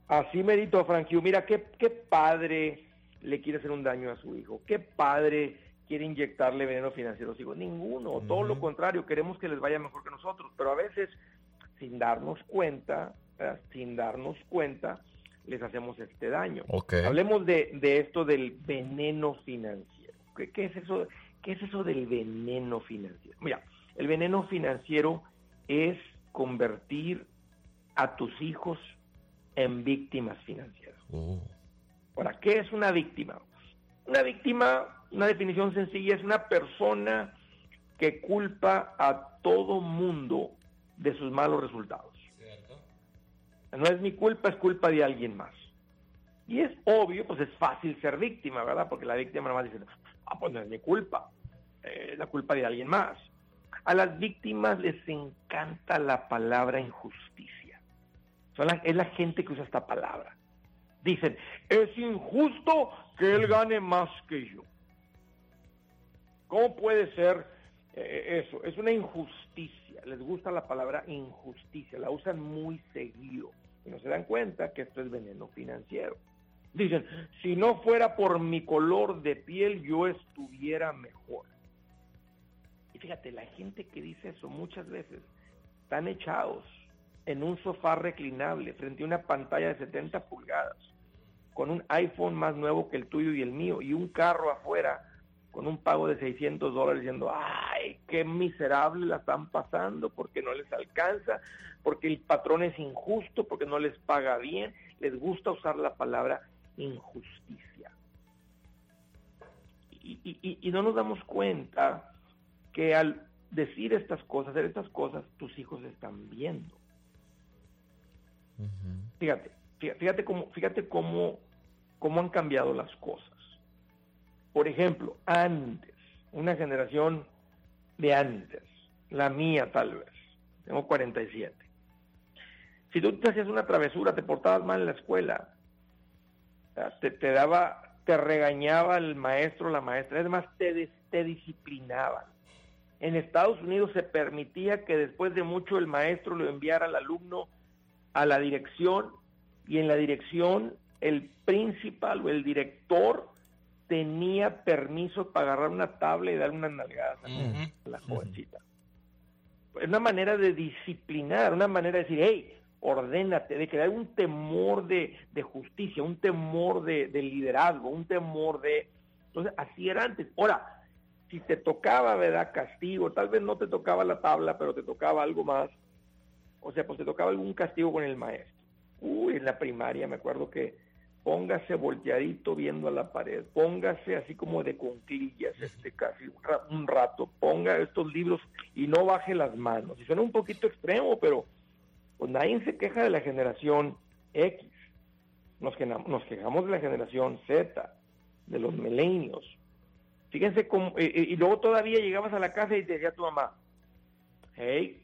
Así medito, Frankie. Mira, qué, qué padre le quiere hacer un daño a su hijo. Qué padre quiere inyectarle veneno financiero a su hijo. Ninguno. Todo lo contrario. Queremos que les vaya mejor que nosotros. Pero a veces, sin darnos cuenta, ¿verdad? sin darnos cuenta, les hacemos este daño. Hablemos de, de esto del veneno financiero. ¿Qué, qué es eso? ¿Qué es eso del veneno financiero? Mira, el veneno financiero es convertir a tus hijos en víctimas financieras. Ahora, ¿qué es una víctima? Una víctima, una definición sencilla, es una persona que culpa a todo mundo de sus malos resultados. No es mi culpa, es culpa de alguien más. Y es obvio, pues es fácil ser víctima, ¿verdad? Porque la víctima nomás dice, ah, pues no es mi culpa, eh, la culpa de alguien más. A las víctimas les encanta la palabra injusticia. Son es la gente que usa esta palabra. Dicen, es injusto que él gane más que yo. ¿Cómo puede ser eh, eso? Es una injusticia. Les gusta la palabra injusticia. La usan muy seguido. Y no se dan cuenta que esto es veneno financiero. Dicen, si no fuera por mi color de piel, yo estuviera mejor. Fíjate, la gente que dice eso muchas veces están echados en un sofá reclinable frente a una pantalla de 70 pulgadas, con un iPhone más nuevo que el tuyo y el mío, y un carro afuera con un pago de 600 dólares diciendo, ay, qué miserable la están pasando porque no les alcanza, porque el patrón es injusto, porque no les paga bien, les gusta usar la palabra injusticia. Y- y- y no nos damos cuenta que al decir estas cosas, hacer estas cosas, tus hijos están viendo. Fíjate, fíjate, fíjate cómo, fíjate cómo, cómo han cambiado las cosas. Por ejemplo, antes, una generación de antes, la mía tal vez, tengo 47. Si tú te hacías una travesura, te portabas mal en la escuela, te, te daba, te regañaba el maestro la maestra, es más, te, te disciplinaban. En Estados Unidos se permitía que después de mucho el maestro lo enviara al alumno a la dirección y en la dirección el principal o el director tenía permiso para agarrar una tabla y dar una nalgada a la jovencita. Es una manera de disciplinar, una manera de decir, hey, ordénate, de crear un temor de, de justicia, un temor de, de, liderazgo, un temor de... Entonces, así era antes. Ahora, si te tocaba, ¿verdad? Castigo, tal vez no te tocaba la tabla, pero te tocaba algo más. O sea, pues te tocaba algún castigo con el maestro. Uy, en la primaria me acuerdo que póngase volteadito viendo a la pared, póngase así como de conclillas, este casi un rato, ponga estos libros y no baje las manos. Y suena un poquito extremo, pero pues nadie se queja de la generación X. Nos, nos quejamos de la generación Z, de los milenios. Fíjense cómo, y, luego todavía llegabas a la casa y te decía tu mamá, hey,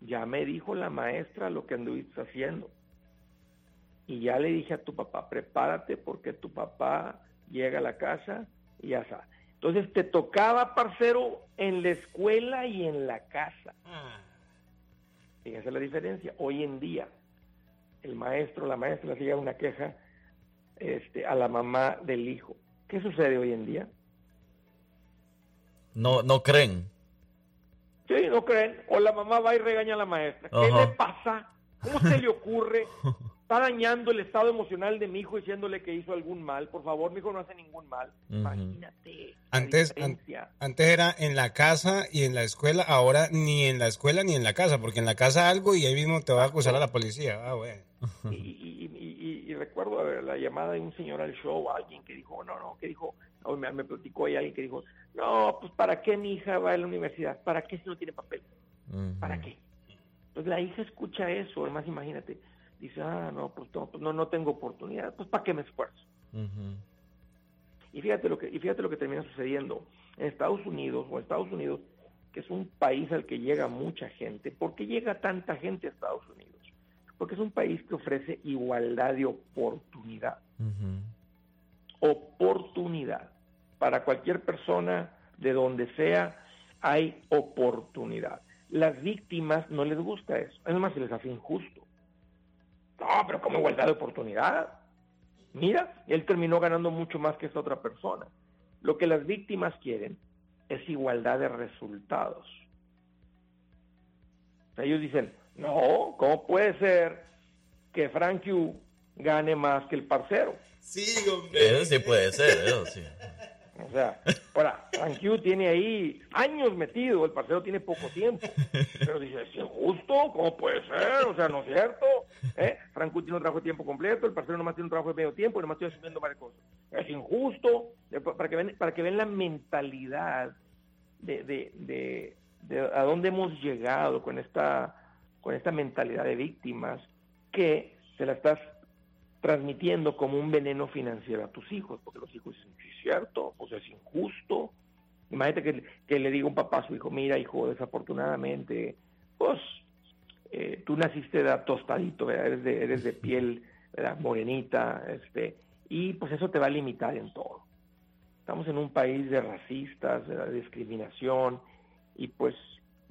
ya me dijo la maestra lo que anduviste haciendo. Y ya le dije a tu papá, prepárate porque tu papá llega a la casa y ya está. Entonces te tocaba, parcero, en la escuela y en la casa. Fíjense la diferencia. Hoy en día, el maestro, la maestra le llega una queja este, a la mamá del hijo. ¿Qué sucede hoy en día? No, no creen. Sí, no creen. O la mamá va y regaña a la maestra. ¿Qué le pasa? ¿Cómo se le ocurre? Está dañando el estado emocional de mi hijo diciéndole que hizo algún mal. Por favor, mi hijo no hace ningún mal. Imagínate. Antes, antes era en la casa y en la escuela, ahora ni en la escuela ni en la casa, porque en la casa algo y ahí mismo te va a acusar a la policía. Ah, bueno. Y, recuerdo la llamada de un señor al show, alguien que dijo, no, no, que dijo, me, me platicó ahí alguien que dijo, no, pues ¿para qué mi hija va a la universidad? ¿Para qué si no tiene papel? ¿Para qué? Entonces la hija escucha eso, además imagínate, dice, ah, no, pues no, pues no, no tengo oportunidad, pues ¿para qué me esfuerzo? Y fíjate lo que, y fíjate lo que termina sucediendo. En Estados Unidos, o Estados Unidos, que es un país al que llega mucha gente, ¿por qué llega tanta gente a Estados Unidos? Porque es un país que ofrece igualdad de oportunidad. Oportunidad. Para cualquier persona, de donde sea, hay oportunidad. Las víctimas no les gusta eso. Es más, se les hace injusto. No, pero como igualdad de oportunidad. Mira, él terminó ganando mucho más que esta otra persona. Lo que las víctimas quieren es igualdad de resultados. Ellos dicen, no, ¿cómo puede ser que Frank Yu gane más que el parcero? Sí, hombre. Eso sí puede ser, eso sí. O sea, ahora, Frank Yu tiene ahí años metido, el parcero tiene poco tiempo. Pero dice, ¿es injusto? ¿Cómo puede ser? O sea, ¿no es cierto? ¿Eh? Frank Yu tiene un trabajo de tiempo completo, el parcero nomás tiene un trabajo de medio tiempo y nomás estoy asumiendo varias cosas. Es injusto, para que ven, para que ven la mentalidad de, de, de, de a dónde hemos llegado con esta, con esta mentalidad de víctimas que se la estás transmitiendo como un veneno financiero a tus hijos, porque los hijos dicen, sí, es cierto, pues es injusto. Imagínate que, que, le diga un papá a su hijo, mira hijo, desafortunadamente, pues eh, tú naciste de tostadito, eres de, eres de piel morenita, este, y pues eso te va a limitar en todo. Estamos en un país de racistas, de discriminación, y pues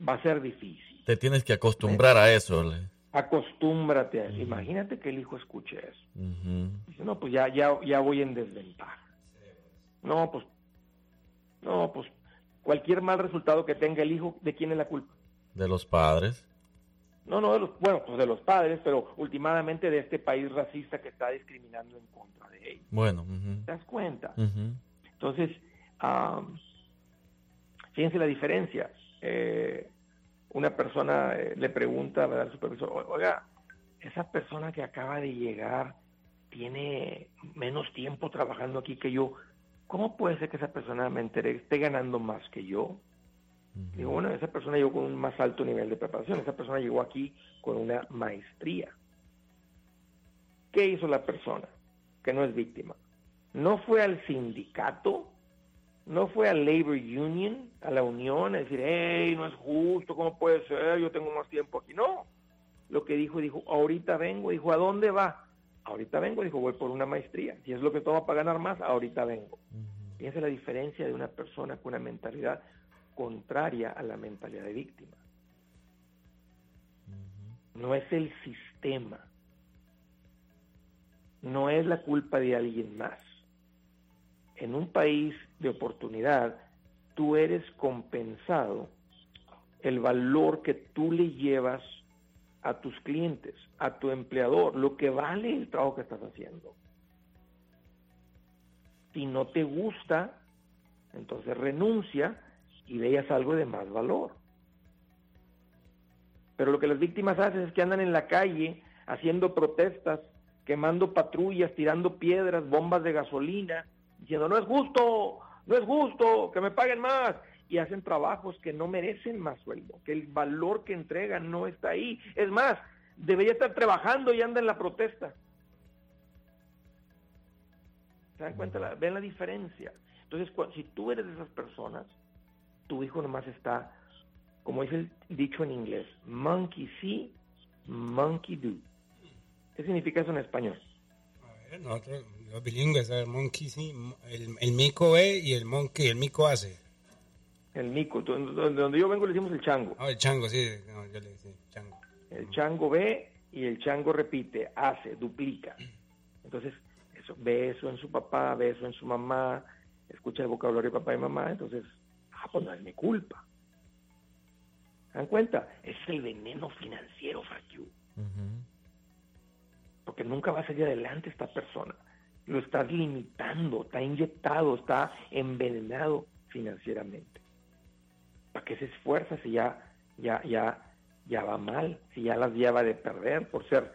va a ser difícil. Te tienes que acostumbrar a eso. Le acostúmbrate a eso. Imagínate que el hijo escuche eso. Dice, no, pues ya, ya, ya voy en desventaja. No, pues, no, pues, cualquier mal resultado que tenga el hijo, ¿de quién es la culpa? De los padres. No, no, de los, bueno, pues de los padres, pero últimamente de este país racista que está discriminando en contra de ellos. Bueno. ¿Te das cuenta? Entonces, fíjense la diferencia. Eh, una persona eh, le pregunta al supervisor, oiga, esa persona que acaba de llegar tiene menos tiempo trabajando aquí que yo, ¿cómo puede ser que esa persona me esté ganando más que yo? Digo, bueno, esa persona llegó con un más alto nivel de preparación, esa persona llegó aquí con una maestría. ¿Qué hizo la persona? Que no es víctima. No fue al sindicato no fue al Labor Union, a la unión, a decir, hey, no es justo, ¿cómo puede ser? Yo tengo más tiempo aquí. No. Lo que dijo, dijo, ahorita vengo. Dijo, ¿a dónde va? Ahorita vengo. Dijo, voy por una maestría. Si es lo que toma para ganar más, ahorita vengo. Fíjense la diferencia de una persona con una mentalidad contraria a la mentalidad de víctima. No es el sistema, no es la culpa de alguien más. En un país de oportunidad, tú eres compensado el valor que tú le llevas a tus clientes, a tu empleador, lo que vale el trabajo que estás haciendo. Si no te gusta, entonces renuncia y veas algo de más valor. Pero lo que las víctimas hacen es que andan en la calle haciendo protestas, quemando patrullas, tirando piedras, bombas de gasolina, diciendo no es justo, no es justo, que me paguen más. Y hacen trabajos que no merecen más sueldo, que el valor que entregan no está ahí. Es más, debería estar trabajando y anda en la protesta. ¿Se dan cuenta? Ven la diferencia. Entonces, si tú eres de esas personas, tu hijo nomás está, como dice el dicho en inglés, monkey see, monkey do. ¿Qué significa eso en español? A ver, los bilingües, el monkey sí, el, el, mico ve y el monkey, el mico hace. El mico, de donde yo vengo le decimos el chango. Ah, el chango, sí, no, yo le decía chango. El chango ve y el chango repite, hace, duplica. Entonces, eso, ve eso en su papá, ve eso en su mamá, escucha el vocabulario de papá y mamá, entonces, ah, pues no es mi culpa. ¿Se dan cuenta? Es el veneno financiero, Facu. Porque nunca va a salir adelante esta persona. Lo estás limitando, está inyectado, está envenenado financieramente. ¿Para qué se esfuerza si ya, ya, ya, ya va mal, si ya las lleva de perder por ser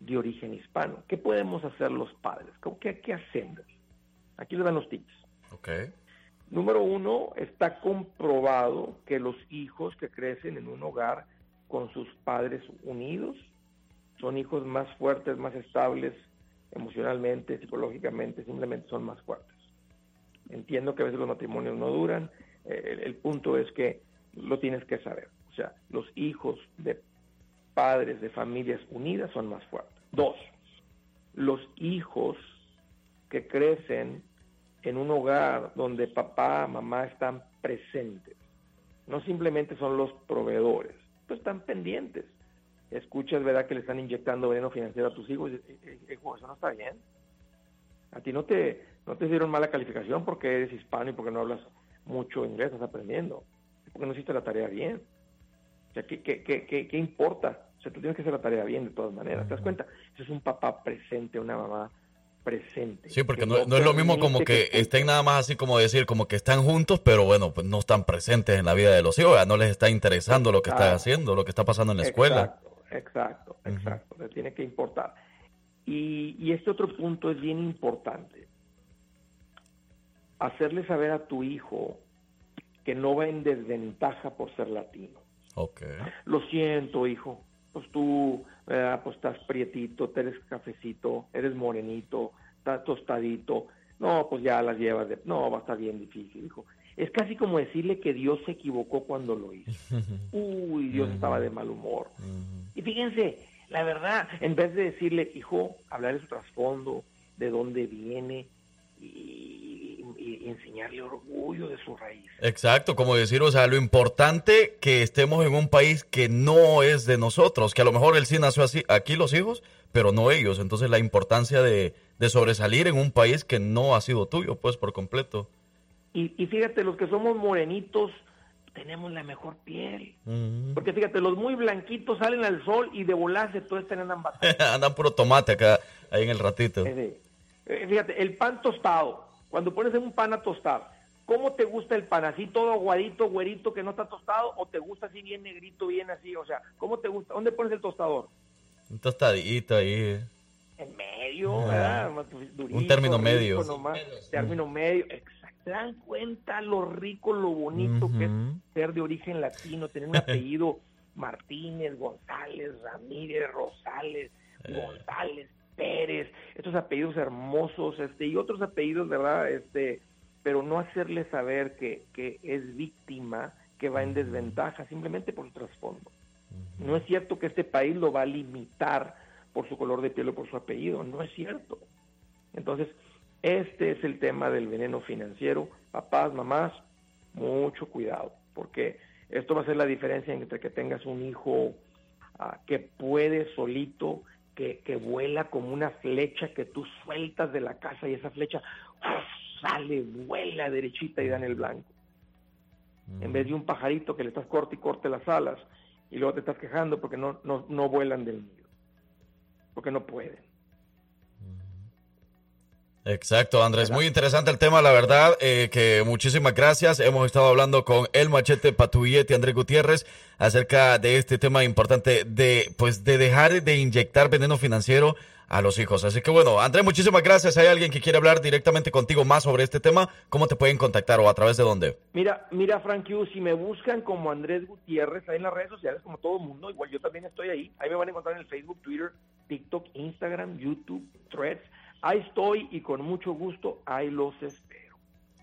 de origen hispano? ¿Qué podemos hacer los padres? ¿Qué, qué hacemos? Aquí les dan los tips. Okay. Número uno, está comprobado que los hijos que crecen en un hogar con sus padres unidos son hijos más fuertes, más estables emocionalmente, psicológicamente, simplemente son más fuertes. Entiendo que a veces los matrimonios no duran, eh, el, punto es que lo tienes que saber. O sea, los hijos de padres de familias unidas son más fuertes. Dos, los hijos que crecen en un hogar donde papá, mamá están presentes. No simplemente son los proveedores, pues están pendientes. Escuchas, ¿verdad?, que le están inyectando veneno financiero a tus hijos. Y, eso no está bien. A ti no te, no te dieron mala calificación porque eres hispano y porque no hablas mucho inglés, estás aprendiendo. Porque no hiciste la tarea bien. O sea, ¿qué, qué, qué, qué importa? O sea, tú tienes que hacer la tarea bien de todas maneras. ¿Te das cuenta? Eso es un papá presente, una mamá presente. Sí, porque no, no, es lo mismo como que, estén nada más así como decir, como que están juntos, pero bueno, pues no están presentes en la vida de los hijos, no les está interesando lo que está haciendo, lo que está pasando en la escuela. Exacto, exacto, le tiene que importar. Y, y este otro punto es bien importante. Hacerle saber a tu hijo que no va en desventaja por ser latino. Okay. Lo siento, hijo. Pues tú pues estás prietito, eres cafecito, eres morenito, estás tostadito. No, pues ya las llevas de... No, va a estar bien difícil, hijo. Es casi como decirle que Dios se equivocó cuando lo hizo. Uy, Dios estaba de mal humor. Y fíjense, la verdad, en vez de decirle, hijo, hablar de su trasfondo, de dónde viene, y, y, enseñarle orgullo de su raíz. Exacto, como decir, o sea, lo importante que estemos en un país que no es de nosotros, que a lo mejor él sí nació así, aquí los hijos, pero no ellos. Entonces la importancia de, de sobresalir en un país que no ha sido tuyo, pues por completo. Y, y fíjate, los que somos morenitos, tenemos la mejor piel. Porque fíjate, los muy blanquitos salen al sol y de volarse todos andan Andan puro tomate acá, ahí en el ratito. Eh, fíjate, el pan tostado, cuando pones en un pan a tostar, ¿cómo te gusta el pan? ¿Así todo aguadito, güerito, que no está tostado? ¿O te gusta así bien negrito, bien así? O sea, ¿cómo te gusta? ¿Dónde pones el tostador? Un tostadito ahí. En medio, ¿verdad? un término medio. término medio, exacto. ¿Se dan cuenta lo rico, lo bonito que es ser de origen latino, tener un apellido Martínez, González, Ramírez, Rosales, eh. González, Pérez, estos apellidos hermosos, este, y otros apellidos, ¿verdad? Este, pero no hacerle saber que, que es víctima, que va en desventaja, simplemente por el trasfondo. No es cierto que este país lo va a limitar por su color de piel o por su apellido, no es cierto. Entonces, este es el tema del veneno financiero. Papás, mamás, mucho cuidado, porque esto va a ser la diferencia entre que tengas un hijo ah, que puede solito que, que vuela como una flecha que tú sueltas de la casa y esa flecha sale, vuela derechita y da en el blanco. En vez de un pajarito que le estás corte y corte las alas y luego te estás quejando porque no, no, no vuelan del nido, porque no pueden. Exacto, Andrés. Muy interesante el tema, la verdad, eh, que muchísimas gracias. Hemos estado hablando con el machete Patubillete, Andrés Gutiérrez, acerca de este tema importante de, pues, de dejar de inyectar veneno financiero a los hijos. Así que bueno, Andrés, muchísimas gracias. ¿Hay alguien que quiere hablar directamente contigo más sobre este tema? ¿Cómo te pueden contactar o a través de dónde? Mira, mira, Frank Q, si me buscan como Andrés Gutiérrez ahí en las redes sociales, como todo el mundo, igual yo también estoy ahí. Ahí me van a encontrar en el Facebook, Twitter, TikTok, Instagram, YouTube, Threads. Ahí estoy y con mucho gusto ahí los espero.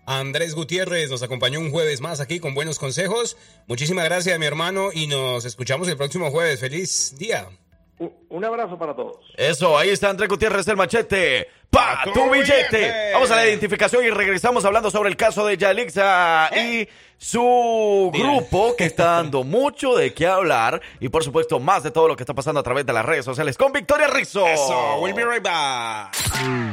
Andrés Gutiérrez nos acompañó un jueves más aquí con buenos consejos. Muchísimas gracias, mi hermano, y nos escuchamos el próximo jueves. Feliz día. Un, abrazo para todos. Eso, ahí está Andrés Gutiérrez el machete. ¡Pa tu billete! Vamos a la identificación y regresamos hablando sobre el caso de Yalixa y su grupo que está dando mucho de qué hablar y por supuesto más de todo lo que está pasando a través de las redes sociales con Victoria Rizzo. Eso, we'll be right back.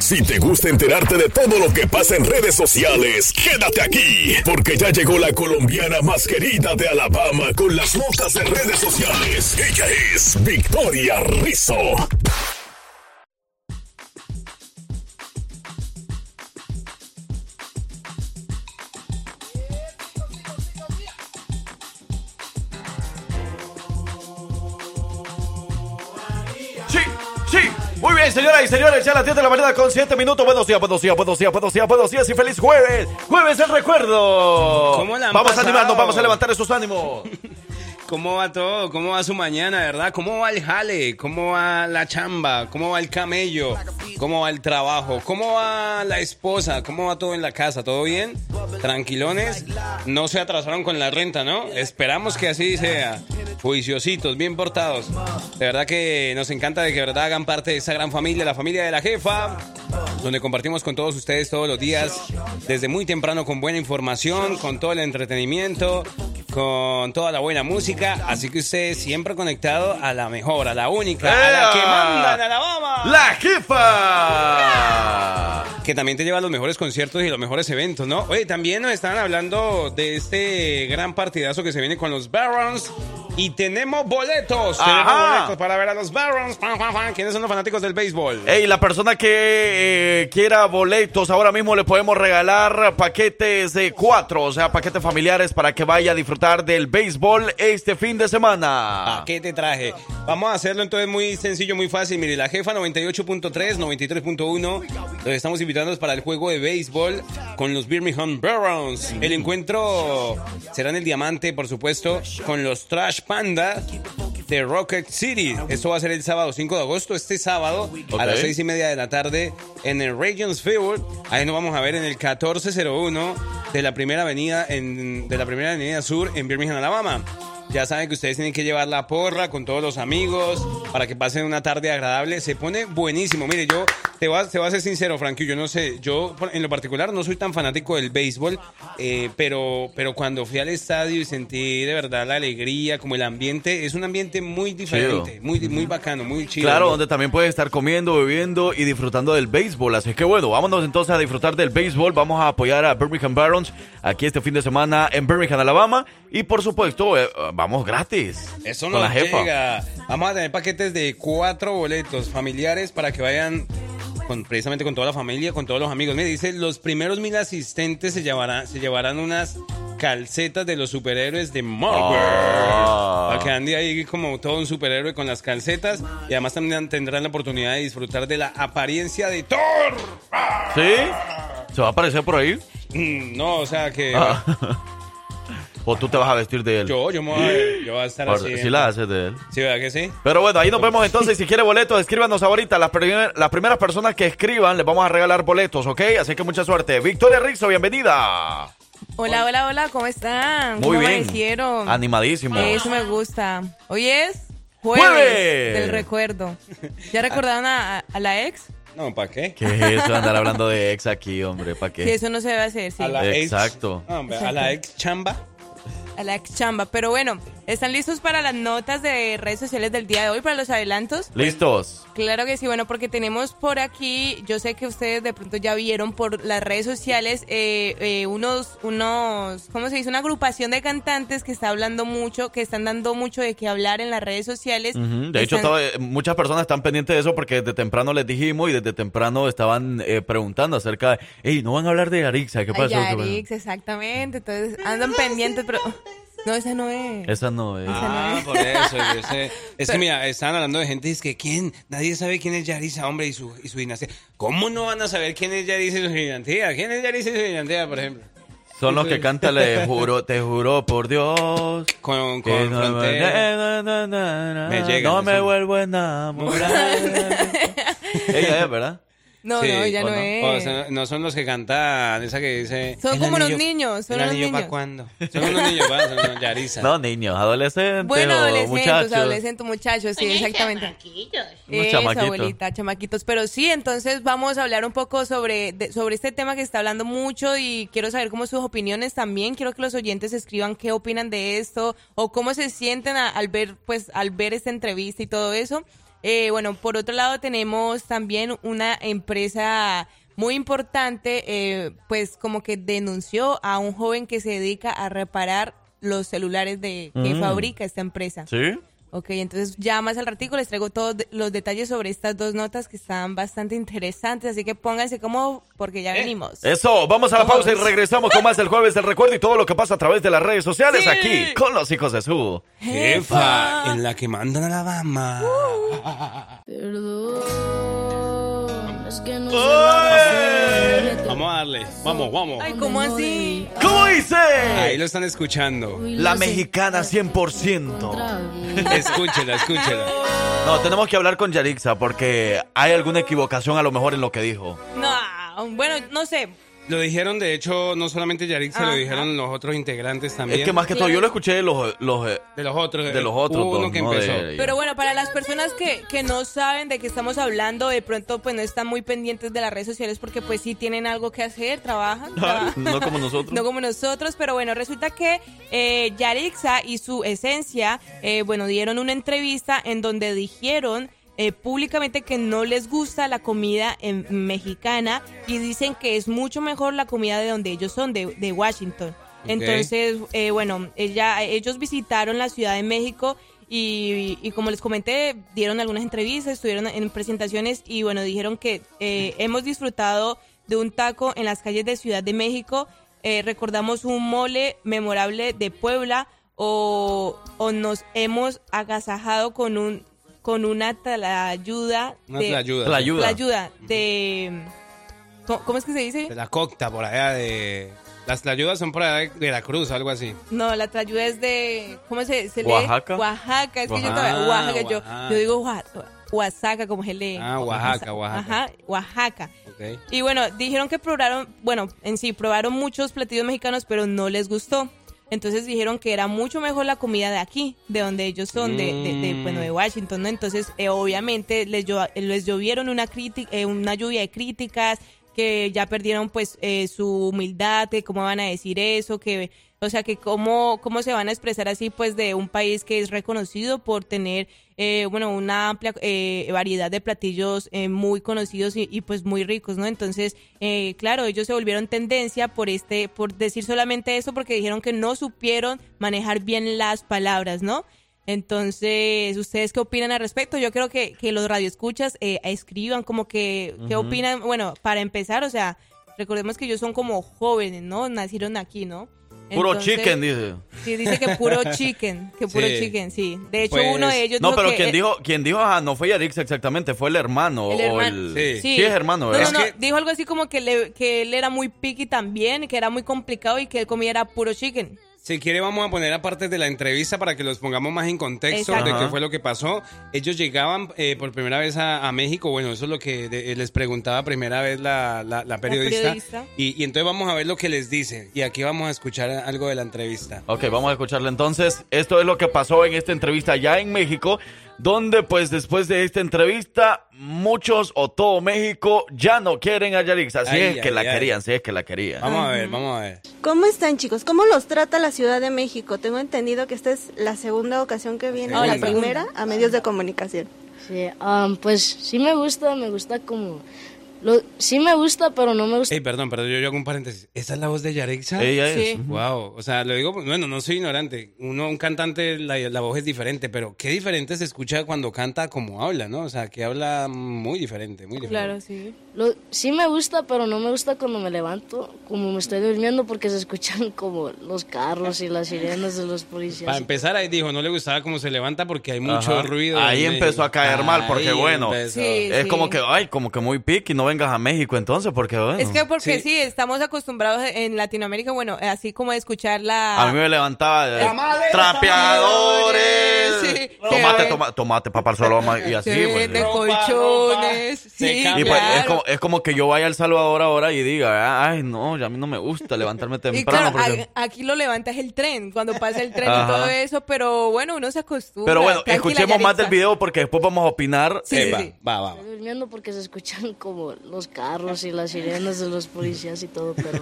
Si te gusta enterarte de todo lo que pasa en redes sociales, quédate aquí, porque ya llegó la colombiana más querida de Alabama con las notas de redes sociales. Ella es Victoria Rizzo. Señoras y señores, ya a las 10 de la mañana con 7 minutos. Buenos días, buenos días, buenos días, buenos días, buenos días y feliz jueves. Jueves del recuerdo. ¿Cómo la han vamos a animarnos, vamos a levantar esos ánimos. ¿Cómo va todo? ¿Cómo va su mañana, verdad? ¿Cómo va el jale? ¿Cómo va la chamba? ¿Cómo va el camello? ¿Cómo va el trabajo? ¿Cómo va la esposa? ¿Cómo va todo en la casa? ¿Todo bien? ¿Tranquilones? No se atrasaron con la renta, ¿no? Esperamos que así sea. Juiciositos, bien portados. De verdad que nos encanta de que de verdad hagan parte de esa gran familia, la familia de la jefa, donde compartimos con todos ustedes todos los días, desde muy temprano con buena información, con todo el entretenimiento, con toda la buena música. Así que usted siempre conectado a la mejor, a la única, a la que manda en Alabama. ¡La jefa! Que también te lleva a los mejores conciertos y los mejores eventos, ¿no? Oye, también nos estaban hablando de este gran partidazo que se viene con los Barons. Y tenemos boletos. Tenemos boletos para ver a los Barons. ¿Quiénes son los fanáticos del béisbol? Ey, la persona que eh, quiera boletos, ahora mismo le podemos regalar paquetes de cuatro, o sea, paquetes familiares para que vaya a disfrutar del béisbol este fin de semana. ¿Qué te traje? Vamos a hacerlo entonces muy sencillo, muy fácil. Mire, la jefa 98.3, 93.1. Los estamos invitando para el juego de béisbol con los Birmingham Barons. El encuentro será en el Diamante, por supuesto, con los Trash Panda de Rocket City. Esto va a ser el sábado 5 de agosto, este sábado a las 6 y media de la tarde en el Regions Field. Ahí nos vamos a ver en el 1401 de la primera avenida en, de la primera avenida sur en Birmingham, Alabama. Ya saben que ustedes tienen que llevar la porra con todos los amigos para que pasen una tarde agradable. Se pone buenísimo. Mire, yo te voy a, te voy a ser sincero, Frankie. Yo no sé, yo en lo particular no soy tan fanático del béisbol, eh, pero, pero cuando fui al estadio y sentí de verdad la alegría, como el ambiente, es un ambiente muy diferente, muy, muy bacano, muy chido. Claro, ¿no? donde también puedes estar comiendo, bebiendo y disfrutando del béisbol. Así que bueno, vámonos entonces a disfrutar del béisbol. Vamos a apoyar a Birmingham Barons aquí este fin de semana en Birmingham, Alabama. Y por supuesto, eh, vamos gratis. Eso con nos la jefa. llega. Vamos a tener paquetes de cuatro boletos familiares para que vayan con, precisamente con toda la familia, con todos los amigos. Me dice, los primeros mil asistentes se llevarán, se llevarán unas calcetas de los superhéroes de Marvel. Ah. Para que ande ahí como todo un superhéroe con las calcetas. Y además también tendrán la oportunidad de disfrutar de la apariencia de Thor. ¿Sí? ¿Se va a aparecer por ahí? Mm, No, o sea que... Ah. ¿O tú te vas a vestir de él? Yo, yo, me voy a, yo voy a estar Por- así. sí la haces de él. Sí, ¿verdad que sí? Pero bueno, ahí nos vemos entonces. Si quiere boletos, escríbanos ahorita. Las, primer- las primeras personas que escriban les vamos a regalar boletos, ¿ok? Así que mucha suerte. Victoria Rizzo, bienvenida. Hola, hola, hola, ¿cómo están? Muy ¿Cómo bien. amanecieron? Animadísimo. Eso me gusta. Hoy es jueves, ¡Jueves! del recuerdo. ¿Ya recordaron a, a la ex? No, ¿para qué? ¿Qué es eso? Andar hablando de ex aquí, hombre. ¿Para qué? Que eso no se debe hacer, sí. A la ex- Exacto. No, hombre, a la ex chamba. A la chamba. Pero bueno, ¿Están listos para las notas de redes sociales del día de hoy, para los adelantos? Listos. Claro que sí, bueno, porque tenemos por aquí, yo sé que ustedes de pronto ya vieron por las redes sociales eh, eh, unos, unos, ¿cómo se dice? Una agrupación de cantantes que está hablando mucho, que están dando mucho de qué hablar en las redes sociales. De hecho, todo- eh, muchas personas están pendientes de eso porque desde temprano les dijimos y desde temprano estaban eh, preguntando acerca de, hey, no van a hablar de Arixa, ¿qué pasó?" Yarix, exactamente, entonces andan pendientes, pero... No, esa no es. Esa no es. Ah, por eso. yo sé. Es que mira, estaban hablando de gente, es que quién, nadie sabe quién es Yarisa, hombre, y su, y su dinastía. ¿Cómo no van a saber quién es Yarisa y su dinastía? ¿Quién es Yarisa y su dinastía, por ejemplo? Son los que cantan, le juro, te juro por Dios. Con, con no, Frontera. na, na, na, na, Me llegan, no me me vuelvo a enamorar. Ella es, ¿verdad? No, Sí, no, ya ¿o no, O es. sea, no son los que cantan, esa que dice... Son "El como los niños, son ¿El los anillo niños. para cuándo? Son unos niños, ¿verdad? Son unos Yarisa. No, niños, adolescentes Bueno, adolescentes, muchachos. adolescentes, muchachos, sí, exactamente. Unos Eso, chamaquitos. abuelita, chamaquitos. Pero sí, entonces vamos a hablar un poco sobre, de- sobre este tema que está hablando mucho y quiero saber cómo sus opiniones también. Quiero que los oyentes escriban qué opinan de esto o cómo se sienten a- al ver, pues, al ver esta entrevista y todo eso. Eh, bueno, por otro lado tenemos también una empresa muy importante, eh, pues como que denunció a un joven que se dedica a reparar los celulares de que Mm. fabrica esta empresa. ¿Sí? Ok, entonces ya más al ratico les traigo todos los detalles sobre estas dos notas que están bastante interesantes, así que pónganse como porque ya venimos. Eso, vamos a la Vamos. pausa y regresamos con más del jueves del recuerdo y todo lo que pasa a través de las redes sociales aquí con los hijos de su. Jefa, en la que mandan a la Bama. Es que no Vamos a darle. Vamos, vamos. Ay, ¿cómo así? ¿Cómo dice? Ahí lo están escuchando. La mexicana 100%. Escúchela, escúchela. No, tenemos que hablar con Yarixa porque hay alguna equivocación a lo mejor en lo que dijo. No, bueno, no sé. Lo dijeron, de hecho, no solamente Yarik, se lo dijeron los otros integrantes también. Es que más que todo yo lo escuché de los, los, eh, De los otros. de los otros uno dos, que ¿no? empezó. De- Pero bueno, para las personas que, que no saben de qué estamos hablando, de pronto pues no están muy pendientes de las redes sociales porque pues sí tienen algo que hacer, trabajan. trabajan. no como nosotros. No como nosotros, pero bueno, resulta que eh, Yarixa y su esencia, eh, bueno, dieron una entrevista en donde dijeron eh, públicamente que no les gusta la comida em, mexicana y dicen que es mucho mejor la comida de donde ellos son, de, de Washington. Entonces, eh, bueno, ella, ellos visitaron la Ciudad de México y, y como les comenté, dieron algunas entrevistas, estuvieron en presentaciones y bueno, dijeron que eh, hemos disfrutado de un taco en las calles de Ciudad de México, eh, recordamos un mole memorable de Puebla o, o nos hemos agasajado con un con una tlayuda Una de tlayuda. Tlayuda. tlayuda de ¿cómo, es que se dice? De la cocta, por allá de... Las tlayudas son por allá de Veracruz, algo así. No, la tlayuda es de ¿cómo se, se lee? Oaxaca. Oaxaca, es que yo Oaxaca. todavía Oaxaca, yo, Oaxaca. yo digo Oaxaca, Oaxaca como se lee. Ah, Oaxaca, Oaxaca. Ajá, Oaxaca. Ok. Y bueno, dijeron que probaron, bueno, en sí, probaron muchos platillos mexicanos, pero no les gustó. Entonces dijeron que era mucho mejor la comida de aquí, de donde ellos son, de, de, de, Mm. bueno, de Washington, ¿no? Entonces, eh, obviamente, les, llo- les llovieron una, crítica, eh, una lluvia de críticas, que ya perdieron, pues, eh, su humildad, de cómo van a decir eso, que, o sea, que cómo, cómo se van a expresar así, pues, de un país que es reconocido por tener, eh, bueno, una amplia eh, variedad de platillos eh, muy conocidos y, y, pues muy ricos, ¿no? Entonces, eh, claro, ellos se volvieron tendencia por este, por decir solamente eso, porque dijeron que no supieron manejar bien las palabras, ¿no? Entonces, ¿ustedes qué opinan al respecto? Yo creo que, que los radioescuchas eh, escriban como que, ¿qué opinan? Bueno, para empezar, o sea, recordemos que ellos son como jóvenes, ¿no? Nacieron aquí, ¿no? Puro Entonces- chicken, dice. Sí, dice que puro chicken, que puro Sí. chicken, sí. De hecho, Pues- uno de ellos No, dijo pero que, quien eh, dijo, quien dijo, ah, no fue Yarixa exactamente, fue el hermano. El o el- sí. es hermano, No, ¿verdad? no, no, dijo algo así como que, le- que él era muy picky también, que era muy complicado y que él comía era puro chicken. Si quiere, vamos a poner aparte de la entrevista para que los pongamos más en contexto Exacto. de qué fue lo que pasó. Ellos llegaban eh, por primera vez a, a México. Bueno, eso es lo que de- les preguntaba primera vez la, la- la periodista. periodista. Y, y entonces vamos a ver lo que les dice. Y aquí vamos a escuchar algo de la entrevista. Ok, vamos a escucharla entonces. Esto es lo que pasó en esta entrevista ya en México, donde pues después de esta entrevista, muchos o todo México ya no quieren a Yarixa. Si Ay, es que ay, la ay. querían, si es que la querían. Vamos a ver, vamos a ver. ¿Cómo están chicos? ¿Cómo los trata la Ciudad de México? Tengo entendido que esta es la segunda ocasión que viene, o la primera, a medios de comunicación. Sí, ah, pues sí me gusta, me gusta como... Lo, sí me gusta, pero no me gusta... Ey, perdón, perdón, yo, yo hago un paréntesis. ¿Esa es la voz de Yarexa? Ella es. Sí. Wow, o sea, lo digo, bueno, no soy ignorante. Uno, un cantante, la, la voz es diferente, pero qué diferente se escucha cuando canta como habla, ¿no? O sea, que habla muy diferente, muy diferente. Claro, sí. Lo, sí me gusta, pero no me gusta cuando me levanto, como me estoy durmiendo, porque se escuchan como los carros y las sirenas de los policías. Para empezar, ahí dijo, no le gustaba cómo se levanta porque hay mucho Ajá. ruido. Ahí empezó a caer mal, porque Ahí bueno. Sí, es sí. como que, ay, como que muy pique y no vengas a México entonces, porque bueno. Es que porque sí. estamos acostumbrados en Latinoamérica, bueno, así como a escuchar la... A mí me levantaba de Tamales, trapeadores, Sí. tomate, toma- tomate, papá al soloma y así. Sí, pues. de colchones, sí, Y pues es, como, es como que yo vaya a El Salvador ahora y diga, ay, no, ya a mí no me gusta levantarme Y temprano. claro, porque... a- aquí lo levantas el tren, cuando pasa el tren y todo eso, pero bueno, uno se acostumbra. Pero bueno, escuchemos más del video porque después vamos a opinar. Sí, Eh, sí, va, sí. va, va. Estoy durmiendo porque se escuchan como los carros y las sirenas de los policías y todo, pero,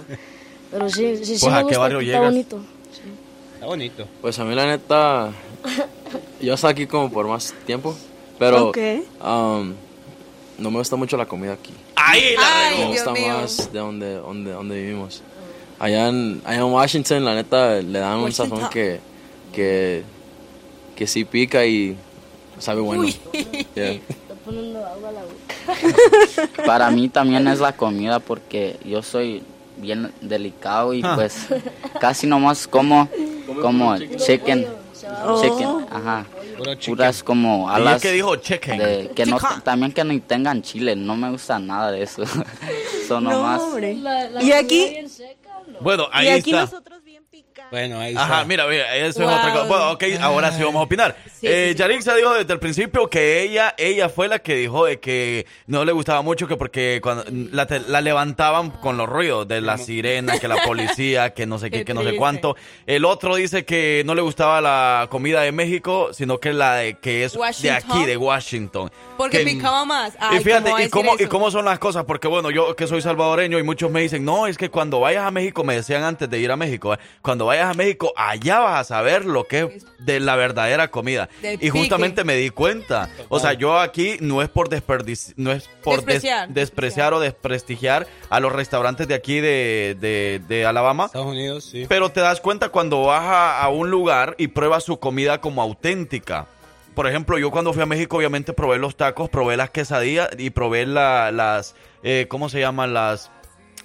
pero sí, sí, sí Pues, me ¿a qué gusta, barrio está llegas? bonito. Está bonito. Pues a mí la neta, yo estoy aquí como por más tiempo, pero Ok. um, no me gusta mucho la comida aquí. Ahí Ay, me Dios gusta mío. más de donde, donde, donde vivimos. Allá en, allá en Washington, la neta, le dan un Washington. sazón que, que, que sí pica y sabe bueno. Yeah. Poniendo agua a la boca. Para mí también es la comida porque yo soy bien delicado y Ah. pues casi nomás como como chicken, Oh. chicken, ajá. Puro chicken. Puras como ¿Y alas que dijo chicken? de- que no Chicken. también que no tengan chile, no me gusta nada de eso. Son No, nomás la Y aquí, bien seca, ¿no? Bueno, ahí y aquí está. nosotros. Bueno, ahí Ajá, está. mira, mira, eso Wow. es otra cosa. Bueno, ok, ahora sí vamos a opinar. Sí, eh, sí, sí. Yarixa dijo desde el principio que ella, ella fue la que dijo de que no le gustaba mucho que porque cuando la, te- la levantaban con los ruidos de la sirena, que la policía, que no sé qué, Qué que no sé cuánto. El otro dice que no le gustaba la comida de México, sino que la de que es de Washington. aquí, de Washington. Porque Que- picaba más. Ay, y fíjate, ¿cómo ¿y cómo, ¿y cómo son las cosas? Porque bueno, yo que soy salvadoreño y muchos me dicen, no, es que cuando vayas a México, me decían antes de ir a México, ¿eh? cuando vayas a México, allá vas a saber lo que es de la verdadera comida. Del Y justamente pique. me di cuenta. O sea, yo aquí no es por desperdici- no es por des- Despreciar, despreciar o desprestigiar a los restaurantes de aquí de, de, de Alabama. Estados Unidos, sí. Pero te das cuenta cuando vas a, a un lugar y pruebas su comida como auténtica. Por ejemplo, yo cuando fui a México obviamente probé los tacos, probé las quesadillas y probé la- las, eh, ¿cómo se llaman? Las,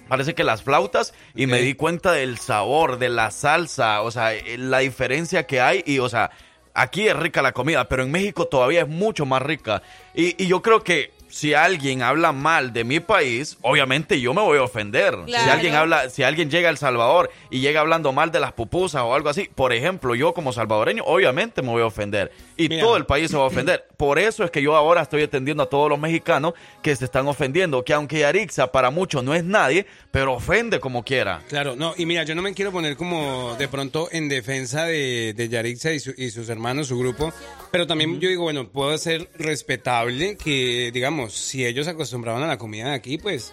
parece que las flautas y me di cuenta del sabor, de la salsa, o sea, eh, la diferencia que hay y, o sea, aquí es rica la comida, pero en México todavía es mucho más rica. Y, y yo creo que si alguien habla mal de mi país, obviamente yo me voy a ofender. Si alguien habla, si alguien llega a El Salvador y llega hablando mal de las pupusas o algo así, por ejemplo, yo como salvadoreño, obviamente me voy a ofender. Y Mira. todo el país se va a ofender. Por eso es que yo ahora estoy atendiendo a todos los mexicanos que se están ofendiendo, que aunque Yarixa para muchos no es nadie, pero ofende como quiera. Claro, no, y mira, yo no me quiero poner como de pronto en defensa de, de Yarixa y, su- y sus hermanos, su grupo, pero también yo digo, bueno, puedo ser respetable que, digamos, si ellos acostumbraban a la comida de aquí, pues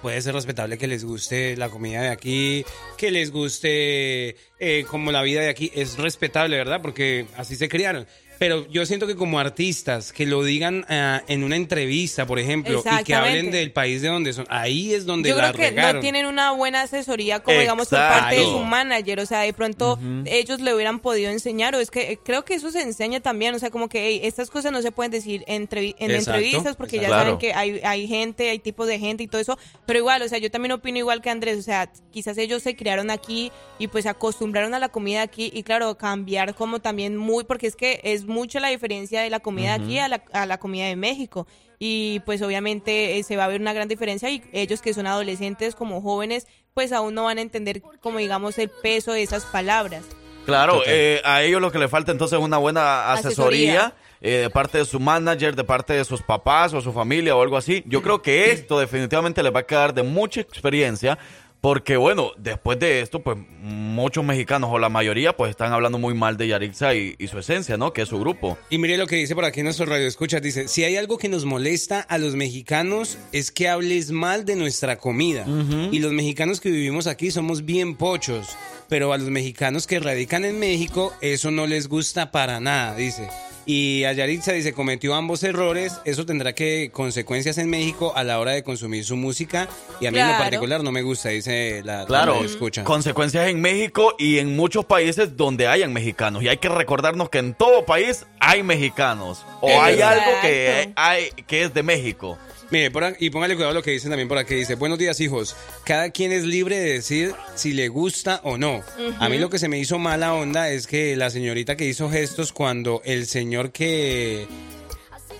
puede ser respetable que les guste la comida de aquí, que les guste eh, como la vida de aquí, es respetable, ¿verdad? Porque así se criaron. Pero yo siento que como artistas, que lo digan ah, en una entrevista, por ejemplo, y que hablen del país de donde son, ahí es donde Yo la creo que regaron. no tienen una buena asesoría como digamos por parte de su manager, o sea, de pronto ellos le hubieran podido enseñar o es que eh, creo que eso se enseña también, o sea, como que hey, estas cosas no se pueden decir entrevi- en Exacto, entrevistas porque ya saben que hay, hay gente, hay tipos de gente y todo eso, pero igual, o sea, yo también opino igual que Andrés, o sea, quizás ellos se criaron aquí y pues se acostumbraron a la comida aquí y claro, cambiar como también muy, porque es que es mucho la diferencia de la comida aquí a la, a la comida de México y pues obviamente eh, se va a ver una gran diferencia y ellos que son adolescentes como jóvenes pues aún no van a entender como digamos el peso de esas palabras. Claro, eh, a ellos lo que le falta entonces es una buena asesoría, Asesoría. eh, de parte de su manager, de parte de sus papás o su familia o algo así. Yo creo que esto definitivamente les va a quedar de mucha experiencia Porque bueno, después de esto, pues muchos mexicanos o la mayoría pues están hablando muy mal de Yarixa y, y su esencia, ¿no? Que es su grupo. Y mire lo que dice por aquí nuestro radio escucha, dice, si hay algo que nos molesta a los mexicanos es que hables mal de nuestra comida. Y los mexicanos que vivimos aquí somos bien pochos, pero a los mexicanos que radican en México eso no les gusta para nada, dice. Y a Yaritza dice, cometió ambos errores, eso tendrá que consecuencias en México a la hora de consumir su música y a mí en lo particular no me gusta, dice la, Claro, la escucha. consecuencias en México y en muchos países donde hayan mexicanos. Y hay que recordarnos que en todo país hay mexicanos. O hay algo que, hay, que es de México. Mire, por aquí- y póngale cuidado a lo que dicen también por aquí. Dice, buenos días hijos. Cada quien es libre de decir si le gusta o no. A mí lo que se me hizo mala onda es que la señorita que hizo gestos cuando el señor que,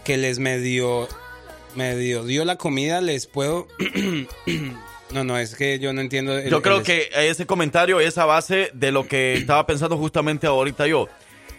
que les medio, medio dio la comida les puedo... no, no, es que yo no entiendo. el- Yo creo el- que ese comentario es a base de lo que estaba pensando justamente ahorita yo.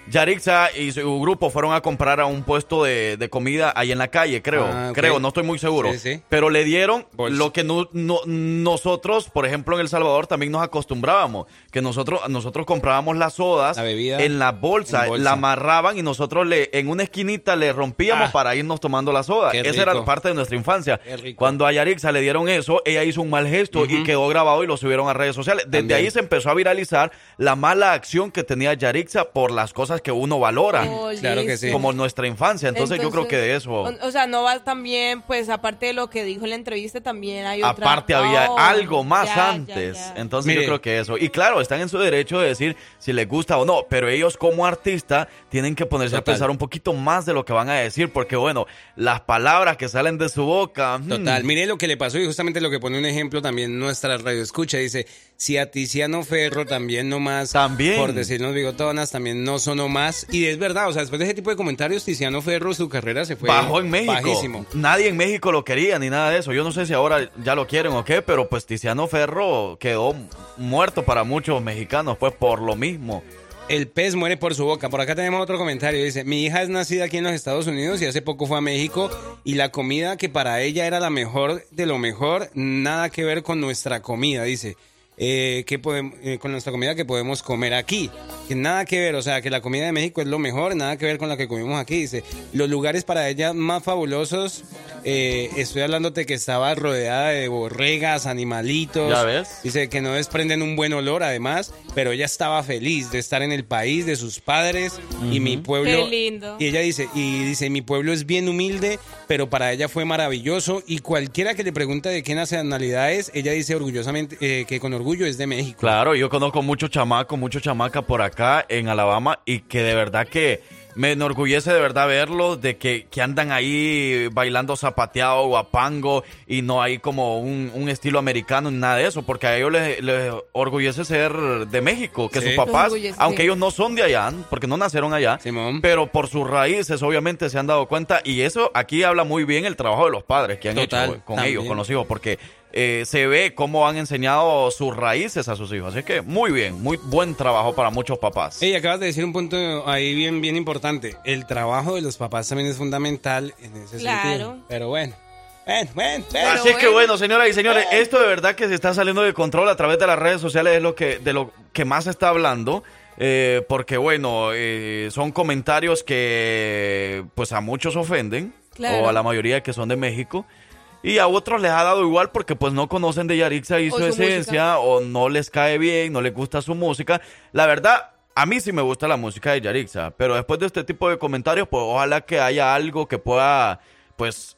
Yarixa y su grupo fueron a comprar a un puesto de, de comida ahí en la calle, creo. Ah. Creo, no estoy muy seguro. Sí, sí. Pero le dieron lo que no- no- nosotros, por ejemplo, en El Salvador también nos acostumbrábamos. Que nosotros, nosotros comprábamos las sodas en la bolsa, en bolsa. la amarraban y nosotros le, en una esquinita le rompíamos Ah. para irnos tomando la soda. Esa era parte de nuestra infancia. Cuando a Yarixa le dieron eso, ella hizo un mal gesto y quedó grabado y lo subieron a redes sociales. Desde También. ahí se empezó a viralizar la mala acción que tenía Yarixa por las cosas que uno valora. Oye, Claro que sí. Como nuestra infancia. Entonces, yo creo que de eso. O, o sea, no va también, pues aparte de lo que dijo en la entrevista, también hay otra. Aparte había Oh, algo más ya, antes. ya. Entonces Mire. yo creo que eso. Y claro, están en su derecho de decir si les gusta o no. Pero ellos como artista tienen que ponerse a pensar un poquito más de lo que van a decir. Porque bueno, las palabras que salen de su boca. hmm, Total, mire lo que le pasó y justamente lo que pone un ejemplo también nuestra radio escucha. Dice, si a Tiziano Ferro también no más, También. por decirnos bigotonas, también no sonó más. Y es verdad, o sea, después de ese tipo de comentarios, Tiziano Ferro, su carrera se fue Bajó en México. bajísimo. Nadie en México lo quería ni nada de eso. Yo no sé si ahora ya lo quieren o qué, pero pues Tiziano Ferro quedó muerto para muchos mexicanos, pues por lo mismo. El pez muere por su boca. Por acá tenemos otro comentario. Dice, mi hija es nacida aquí en los Estados Unidos y hace poco fue a México y la comida que para ella era la mejor de lo mejor, nada que ver con nuestra comida, dice. Eh, que podemos, eh, con nuestra comida que podemos comer aquí. Que nada que ver, o sea, que la comida de México es lo mejor, nada que ver con la que comimos aquí. Dice, los lugares para ella más fabulosos, eh, estoy hablándote que estaba rodeada de borregas, animalitos. Ya ves. Dice que no desprenden un buen olor, además, pero ella estaba feliz de estar en el país de sus padres y mi pueblo. Qué lindo. Y ella dice, y dice, mi pueblo es bien humilde, pero para ella fue maravilloso. Y cualquiera que le pregunte de qué nacionalidad es, ella dice orgullosamente eh, que con orgullo es de México. Claro, yo conozco muchos chamacos, muchos chamacas por acá en Alabama y que de verdad que me enorgullece de verdad verlos, de que, que andan ahí bailando zapateado, guapango y no hay como un, un estilo americano ni nada de eso, porque a ellos les, les orgullece ser de México, que Sí. sus papás, aunque ellos no son de allá, porque no nacieron allá, pero por sus raíces obviamente se han dado cuenta y eso aquí habla muy bien el trabajo de los padres que han Total, hecho con también. ellos, con los hijos, porque eh, se ve cómo han enseñado sus raíces a sus hijos. Así que muy bien, muy buen trabajo para muchos papás. Ey, acabas de decir un punto ahí bien, bien importante. El trabajo de los papás también es fundamental en ese Claro. sentido. Pero bueno. Bueno, bueno, bueno. Así es que bueno, señoras y señores, esto de verdad que se está saliendo de control a través de las redes sociales es lo que de lo que más se está hablando. eh, porque bueno, eh, son comentarios que pues a muchos ofenden Claro. o a la mayoría que son de México y a otros les ha dado igual porque pues no conocen de Yarixa y O su, su esencia o no les cae bien, no les gusta su música. La verdad, a mí sí me gusta la música de Yarixa, pero después de este tipo de comentarios, pues ojalá que haya algo que pueda pues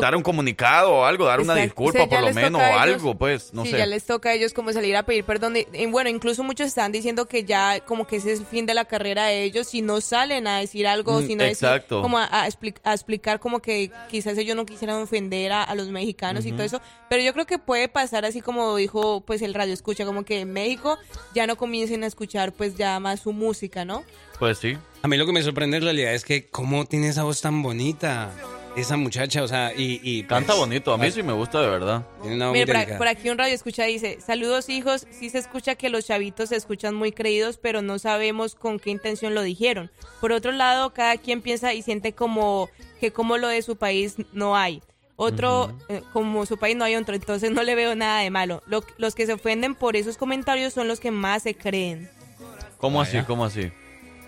Dar un comunicado o algo, dar una disculpa O sea, ya por lo menos o algo, pues, no sí, sé. ya les toca a ellos como salir a pedir perdón. Y, y bueno, incluso muchos están diciendo que ya como que ese es el fin de la carrera de ellos si no salen a decir algo, Mm, si no decir- exacto. como a, a expli- a explicar como que quizás ellos no quisieran ofender a, a los mexicanos y todo eso. Pero yo creo que puede pasar así como dijo pues el radio escucha, como que en México ya no comiencen a escuchar pues ya más su música, ¿no? Pues sí. A mí lo que me sorprende en realidad es que cómo tiene esa voz tan bonita. Esa muchacha, o sea, y... y pues, Canta bonito, a mí sí me gusta de verdad. Mira, por, aquí un radio escucha dice, saludos hijos, sí se escucha que los chavitos se escuchan muy creídos, pero no sabemos con qué intención lo dijeron. Por otro lado, cada quien piensa y siente como que como lo de su país no hay. otro, eh, como su país no hay otro, entonces no le veo nada de malo. Lo- los que se ofenden por esos comentarios son los que más se creen. ¿Cómo así? ¿Cómo así?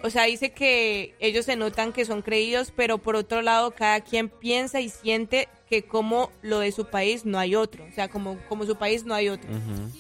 O sea, dice que ellos se notan que son creídos, pero por otro lado, cada quien piensa y siente que como lo de su país no hay otro. O sea, como, como su país no hay otro.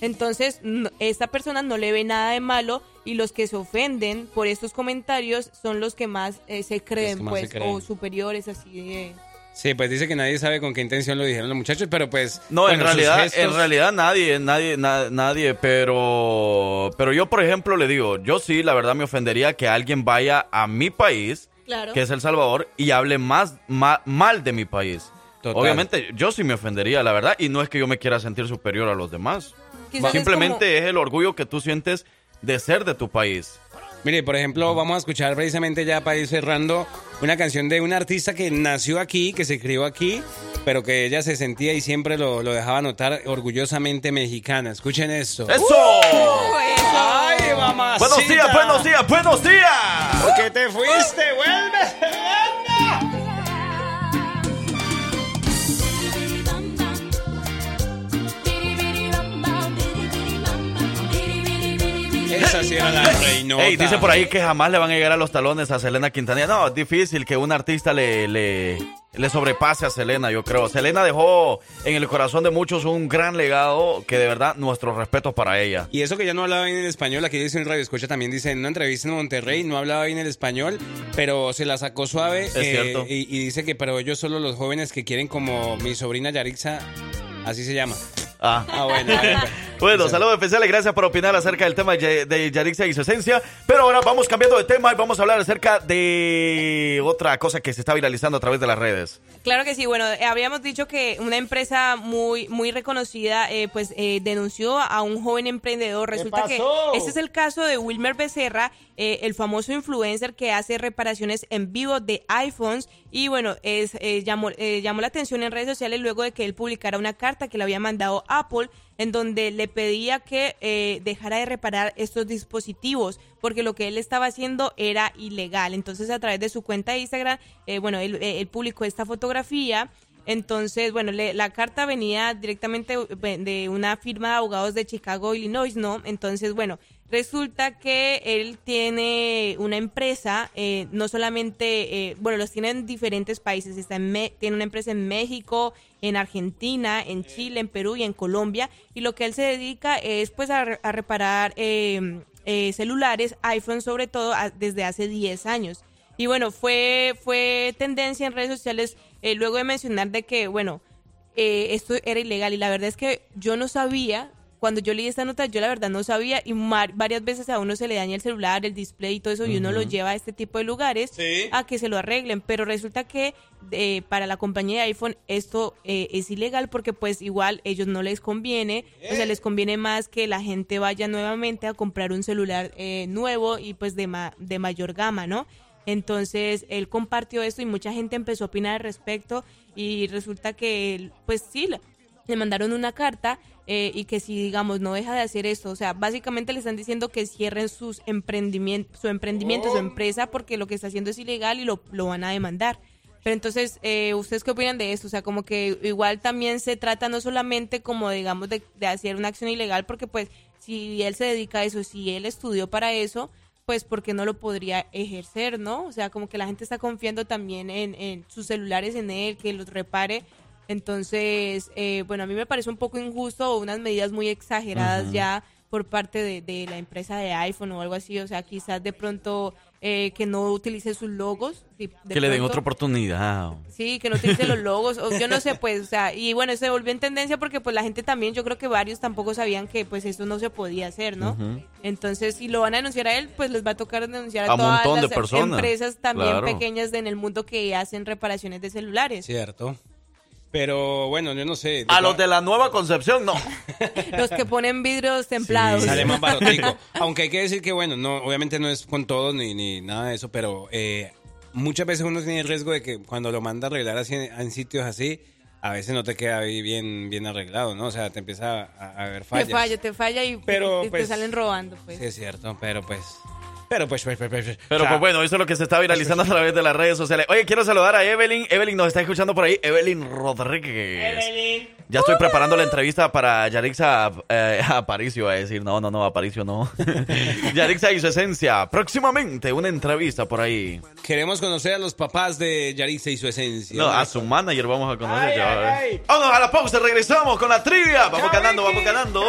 Entonces, no- esta persona no le ve nada de malo y los que se ofenden por estos comentarios son los que más eh, se creen, más se pues, creen. o superiores así de... Sí, pues dice que nadie sabe con qué intención lo dijeron los muchachos, pero pues... No, bueno, en realidad, gestos- en realidad nadie, nadie, na- nadie, pero, pero yo, por ejemplo, le digo, yo sí, la verdad me ofendería que alguien vaya a mi país, Claro. que es El Salvador, y hable más, ma- mal de mi país. Total. Obviamente, yo sí me ofendería, la verdad, y no es que yo me quiera sentir superior a los demás. Quizás es Simplemente es, el orgullo que tú sientes de ser de tu país. Mire, por ejemplo, vamos a escuchar precisamente ya para ir cerrando una canción de una artista que nació aquí, que se crió aquí, pero que ella se sentía y siempre lo, lo dejaba notar orgullosamente mexicana. Escuchen esto. ¡Eso! ¡Ay, mamacita! Buenos días, buenos días, buenos días. ¿Por qué te fuiste? ¡Vuelve! Esa sí era la reinota. Ey, dice por ahí que jamás le van a llegar a los talones a Selena Quintanilla. No, es difícil que un artista le, le, le sobrepase a Selena, yo creo. Selena dejó en el corazón de muchos un gran legado que de verdad nuestros respetos para ella. Y eso que ya no hablaba bien el español, aquí dice en Radio Escucha también dice en una entrevista en Monterrey, no hablaba bien el español, pero se la sacó suave. Es cierto. Y, y dice que, pero ellos solo los jóvenes que quieren como mi sobrina Yarixa, así se llama. Ah. Ah, bueno. bueno, saludos especiales, gracias por opinar acerca del tema de Yarixa y su esencia. Pero ahora vamos cambiando de tema y vamos a hablar acerca de otra cosa que se está viralizando a través de las redes. Claro que sí, bueno, eh, habíamos dicho que una empresa muy, muy reconocida eh, pues eh, denunció a un joven emprendedor. Resulta pasó? que este es el caso de Wilmer Becerra, eh, el famoso influencer que hace reparaciones en vivo de iPhones y bueno, es, eh, llamó, eh, llamó la atención en redes sociales luego de que él publicara una carta que le había mandado Apple en donde le pedía que eh, dejara de reparar estos dispositivos porque lo que él estaba haciendo era ilegal. Entonces a través de su cuenta de Instagram, eh, bueno, él, eh, publicó esta fotografía. Entonces, bueno, le- la carta venía directamente eh, de una firma de abogados de Chicago, Illinois, ¿no? Entonces, bueno, resulta que él tiene una empresa, eh, no solamente, eh, bueno, los tiene en diferentes países, está en Me- tiene una empresa en México, en Argentina, en Chile, en Perú y en Colombia, y lo que él se dedica es pues a, re- a reparar eh, eh, celulares, iPhone sobre todo, desde hace 10 años. Y bueno, fue, fue tendencia en redes sociales eh, luego de mencionar de que, bueno, eh, esto era ilegal. Y la verdad es que yo no sabía, cuando yo leí esta nota, yo la verdad no sabía y mar- varias veces a uno se le daña el celular, el display y todo eso y uno lo lleva a este tipo de lugares a que se lo arreglen, pero resulta que eh, para la compañía de iPhone esto eh, es ilegal porque pues igual ellos no les conviene, o sea, les conviene más que la gente vaya nuevamente a comprar un celular eh, nuevo y pues de, ma- de mayor gama, ¿no? Entonces él compartió esto y mucha gente empezó a opinar al respecto y resulta que él, pues sí, le mandaron una carta eh, y que si digamos no deja de hacer esto, o sea, básicamente le están diciendo que cierren sus emprendimientos, su emprendimiento, su empresa, porque lo que está haciendo es ilegal y lo, lo van a demandar. Pero entonces, eh, ¿ustedes qué opinan de esto? O sea, como que igual también se trata no solamente como, digamos, de, de hacer una acción ilegal, porque pues si él se dedica a eso, si él estudió para eso, pues porque no lo podría ejercer, ¿no? O sea, como que la gente está confiando también en, en sus celulares en él, que los repare. Entonces, eh, bueno, a mí me parece un poco injusto o unas medidas muy exageradas ya por parte de, de la empresa de iPhone o algo así. O sea, quizás de pronto eh, que no utilice sus logos. de- que le den otra oportunidad. Sí, que no utilice los logos, o yo no sé, pues, o sea, y bueno, se volvió en tendencia porque pues la gente también, yo creo que varios tampoco sabían que pues esto no se podía hacer, ¿no? Entonces, si lo van a denunciar a él, pues les va a tocar denunciar a, A un todas montón de las personas, empresas también claro. pequeñas en el mundo que hacen reparaciones de celulares. Cierto. Pero bueno, yo no sé. A los de la nueva concepción, no. Los que ponen vidrios templados. Sale más barotico. Aunque hay que decir que, bueno, no, obviamente no es con todos ni, ni nada de eso, pero eh, muchas veces uno tiene el riesgo de que cuando lo manda a arreglar así en, sitios así, a veces no te queda ahí bien, bien arreglado, ¿no? O sea, te empieza a, a haber fallas. Te falla, te falla y, Pero, y te pues, salen robando, pues. Sí, es cierto, pero pues... Pero pues, pues, pues, pues, Pero o sea, pues bueno, eso es lo que se está viralizando a través de las redes sociales. Oye, quiero saludar a Evelyn. Evelyn nos está escuchando por ahí. Evelyn Rodríguez. Ya estoy preparando la entrevista para Yarixa eh, Aparicio, a decir, no, no, no, Aparicio no. Yarixa y su esencia. Próximamente una entrevista por ahí. Queremos conocer a los papás de Yarixa y su esencia. No, a su manager vamos a conocer. Ay, ya ay, ay. Vámonos a la pausa, regresamos con la trivia. Vamos ganando, vamos ganando.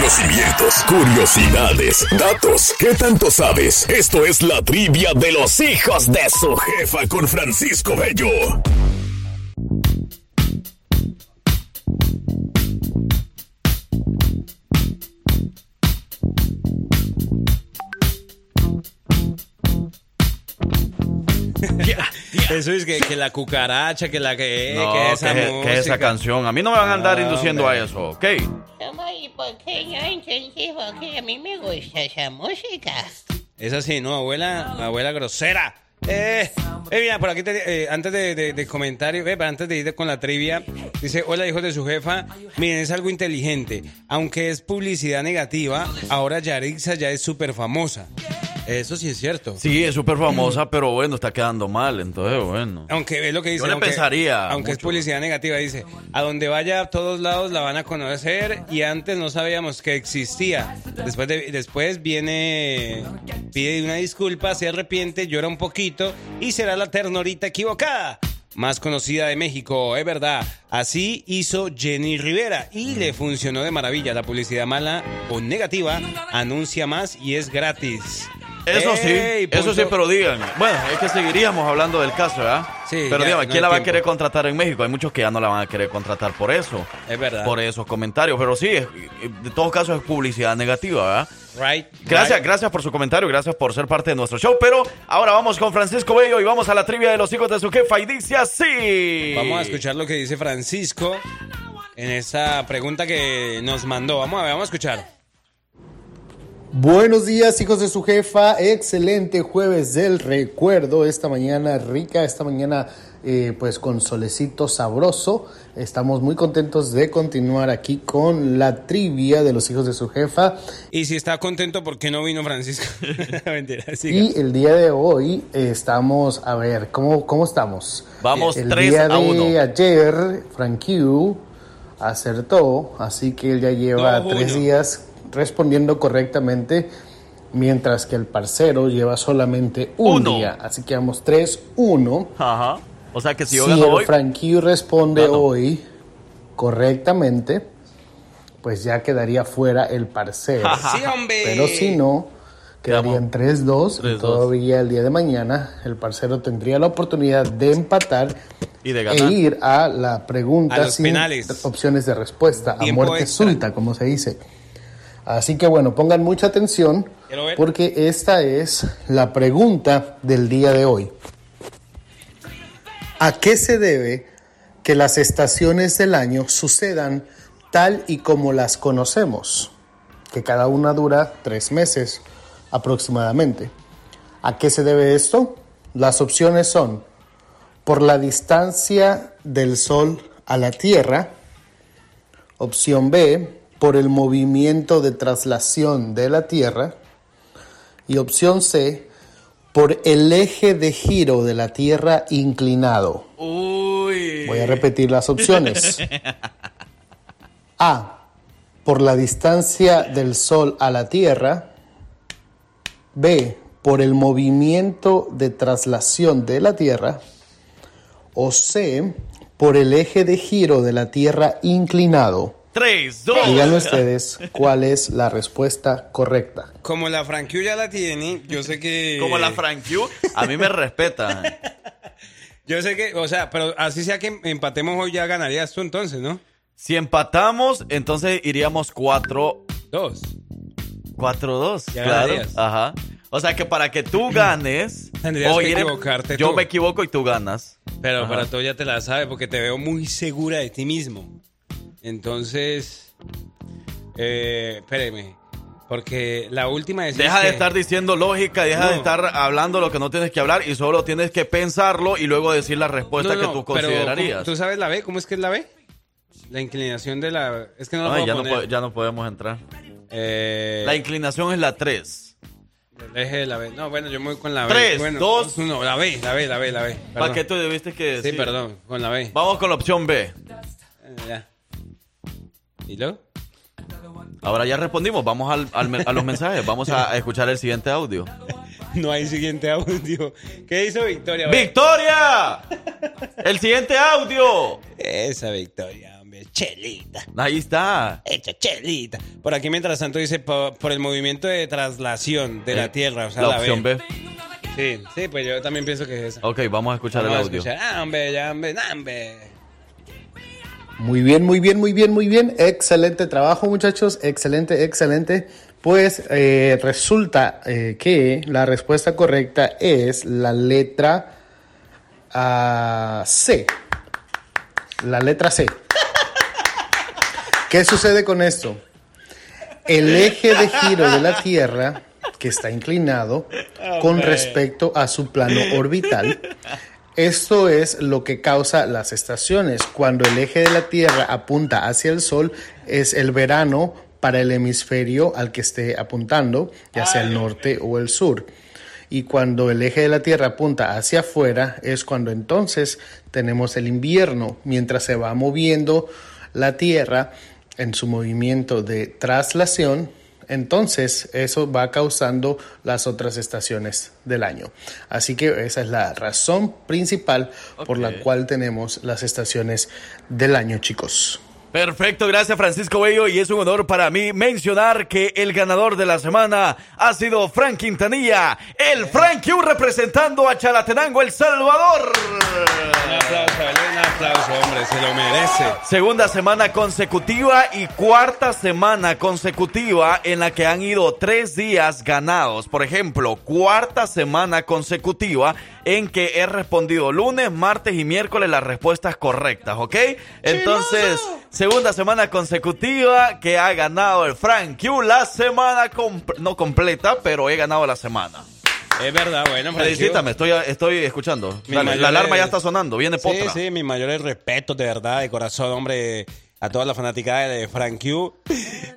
Conocimientos, curiosidades, datos. ¿Qué tanto sabes? Esto es la trivia de los hijos de su jefa con Francisco Bello. Eso es que, que la cucaracha, que la que, No, que esa que, que música. esa canción. A mí no me van a andar Ah, induciendo hombre. a eso, ¿ok? Toma, ¿y por qué yo entonces? Porque a mí me gusta esa música. Es así, ¿no, abuela? Abuela grosera. Eh, eh, mira, por aquí, te- eh, antes de, de- de comentario, eh, antes de ir con la trivia, dice, hola hijos de su jefa, miren, es algo inteligente, aunque es publicidad negativa, ahora Yarixa ya es súper famosa. Eso sí es cierto. Sí, es súper famosa, pero bueno, está quedando mal, entonces bueno. Aunque es lo que dice. Yo le aunque, pensaría Aunque es publicidad negativa, dice, a donde vaya a todos lados la van a conocer y antes no sabíamos que existía. Después, de- después viene, pide una disculpa, se arrepiente, llora un poquito y será la ternorita equivocada. Más conocida de México, es verdad. Así hizo Jenny Rivera y le funcionó de maravilla. La publicidad mala o negativa anuncia más y es gratis. Eso sí, Ey, eso sí, pero digan. Bueno, es que seguiríamos hablando del caso, ¿verdad? Sí, Pero ya, dígame, ¿quién la va a querer contratar en México? Hay muchos que ya no la van a querer contratar por eso. Es verdad. Por esos comentarios. Pero sí, es- de todos casos es publicidad negativa, ¿verdad? Right. Gracias, right. gracias por su comentario, gracias por ser parte de nuestro show. Pero ahora vamos con Francisco Bello y vamos a la trivia de los hijos de su jefa y dice así. Vamos a escuchar lo que dice Francisco en esa pregunta que nos mandó. Vamos a ver, vamos a escuchar. Buenos días, hijos de su jefa. Excelente jueves del recuerdo. Esta mañana rica, esta mañana eh, pues con solecito sabroso. Estamos muy contentos de continuar aquí con la trivia de los hijos de su jefa. Y si está contento, ¿por qué no vino Francisco? Mentira. Y el día de hoy estamos, a ver, ¿cómo, cómo estamos? Vamos el 3 día a de 1. ayer, Frank Q acertó, así que él ya lleva No, tres días respondiendo correctamente, mientras que el parcero lleva solamente un Uno. día. Así que vamos 3-1. Ajá. O sea que si Si yo gano el hoy. Responde Gano. hoy correctamente, pues ya quedaría fuera el parcero. Sí, hombre. Pero si no, quedarían 3-2 y 3-2. todavía el día de mañana el parcero tendría la oportunidad de empatar Y de e ir a la pregunta A sin penales. opciones de respuesta, a muerte extra. súbita, como se dice. Así que bueno, pongan mucha atención porque esta es la pregunta del día de hoy. ¿A qué se debe que las estaciones del año sucedan tal y como las conocemos? Que cada una dura tres meses aproximadamente. ¿A qué se debe esto? Las opciones son por la distancia del Sol a la Tierra. Opción B, por el movimiento de traslación de la Tierra. Y opción C, por el eje de giro de la Tierra inclinado. Uy. Voy a repetir las opciones. A, por la distancia del Sol a la Tierra. B, por el movimiento de traslación de la Tierra. O C, por el eje de giro de la Tierra inclinado. 3, 2. Díganme ustedes cuál es la respuesta correcta. Como la Frankie ya la tiene, yo sé que... Como la Frank Q, a mí me respeta. Yo sé que, o sea, pero así sea que empatemos hoy ya ganarías tú entonces, ¿no? Si empatamos, entonces iríamos 4 Dos. 4-2. Ya Claro. ganarías. Ajá. O sea que para que tú ganes. Tendrías que ir- equivocarte Yo tú. me equivoco y tú ganas. Pero Ajá. para todo ya te la sabes porque te veo muy segura de ti mismo. Entonces, eh, espéreme. Porque la última decís Deja de estar diciendo lógica, deja de estar hablando lo que no tienes que hablar y solo tienes que pensarlo y luego decir la respuesta No, que tú considerarías. ¿cómo- ¿Tú sabes la B? ¿Cómo es que es la B? La inclinación de la... Es que no Ay, puedo ya, no poner. po- ya no podemos entrar. Eh, La inclinación es la 3. El eje de la B. No, bueno, yo me voy con la B. Tres, Bueno, dos. uno. La B, la B, la B, la B. ¿Para qué tú debiste que Sí, perdón, con la B. Vamos con la opción B. Eh, ya. ¿Y luego? Ahora ya respondimos. Vamos al- al a los mensajes. Vamos a a escuchar el siguiente audio. No hay siguiente audio. ¿Qué hizo Victoria? ¡Victoria! El siguiente audio. Esa Victoria, hombre. Chelita. Ahí está. Hecha chelita. Por aquí, mientras tanto, dice por, el movimiento de traslación de la Tierra. O sea, la la, opción B. Sí, sí, pues yo también pienso que es esa. Ok, vamos a escuchar Vamos a el audio. escuchar. Ah, hombre, ya, hombre, nah, hombre. Muy bien, muy bien, muy bien, muy bien. Excelente trabajo, muchachos. Excelente, excelente. Pues eh, resulta eh, que la respuesta correcta es la letra C. La letra C. ¿Qué sucede con esto? El eje de giro de la Tierra, que está inclinado con respecto a su plano orbital, esto es lo que causa las estaciones. Cuando el eje de la Tierra apunta hacia el Sol, es el verano para el hemisferio al que esté apuntando, ya sea el norte o el sur. Y cuando el eje de la Tierra apunta hacia afuera, es cuando entonces tenemos el invierno, mientras se va moviendo la Tierra en su movimiento de traslación, entonces eso va causando las otras estaciones del año. Así que esa es la razón principal por la cual tenemos las estaciones del año, chicos. Perfecto, gracias Francisco Bello y es un honor para mí mencionar que el ganador de la semana ha sido Frank Quintanilla, el Frank Q representando a Chalatenango, El Salvador. Un aplauso, un aplauso, hombre, se lo merece. Segunda semana consecutiva y cuarta semana consecutiva en la que han ido tres días ganados. Por ejemplo, cuarta semana consecutiva en que he respondido lunes, martes y miércoles las respuestas correctas, ¿ok? Entonces, segunda semana consecutiva que ha ganado el Frank Q la semana, comp- no completa, pero he ganado la semana. Es verdad, bueno. Felicítame, estoy, estoy escuchando. Mi Dale, mayor la alarma es- ya está sonando, viene Sí, potra. sí, mis mayores respetos, de verdad, de corazón, hombre, a toda la fanaticada de Frank Q.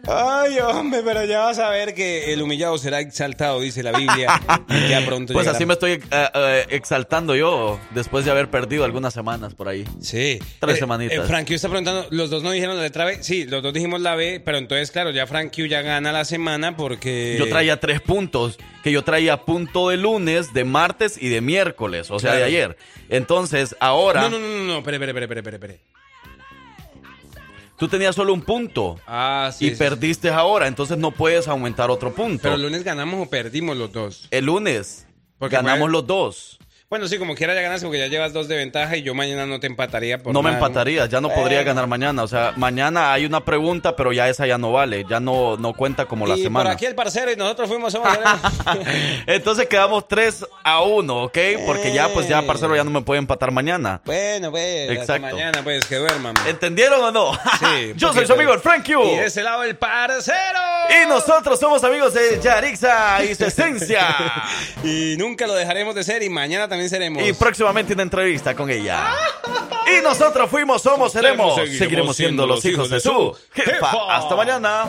Ay, hombre, pero ya vas a ver que el humillado será exaltado, dice la Biblia. y ya pronto Pues llegará. así me estoy eh, eh, exaltando yo después de haber perdido algunas semanas por ahí. Sí. Tres Eh, semanitas. eh, Frank Q está preguntando, los dos no dijeron la letra B. Sí, los dos dijimos la B, pero entonces, claro, ya Frank Q ya gana la semana porque. Yo traía tres puntos, que yo traía punto de lunes, de martes y de miércoles, o sea, de ayer. Entonces, ahora, No, no, no, no, no, espere, espere, espere, espere, espere. Tú tenías solo un punto Ah, sí. y sí, sí. perdiste ahora, entonces no puedes aumentar otro punto. Pero el lunes ganamos o perdimos los dos. El lunes Porque ganamos los dos. Bueno, sí, como quiera ya ganas porque ya llevas dos de ventaja y yo mañana no te empataría por No me nada. empatarías, ya no podría ganar mañana. O sea, mañana hay una pregunta, pero ya esa ya no vale, ya no, no cuenta como la y semana. por aquí el parcero y nosotros fuimos somos Entonces quedamos 3 a 1, ¿ok? Porque ya, pues ya Parcero ya no me puede empatar mañana. Bueno, pues, hasta Exacto. mañana, pues, que duerman. ¿Entendieron o no? Sí, Yo soy su amigo el Frank Q. Y de ese lado el parcero. Y nosotros somos amigos de Yarixa y su esencia. y nunca lo dejaremos de ser y mañana también seremos. Y próximamente una entrevista con ella. Y nosotros fuimos, somos, seremos, seguiremos siendo los hijos de su jefa. Hasta mañana.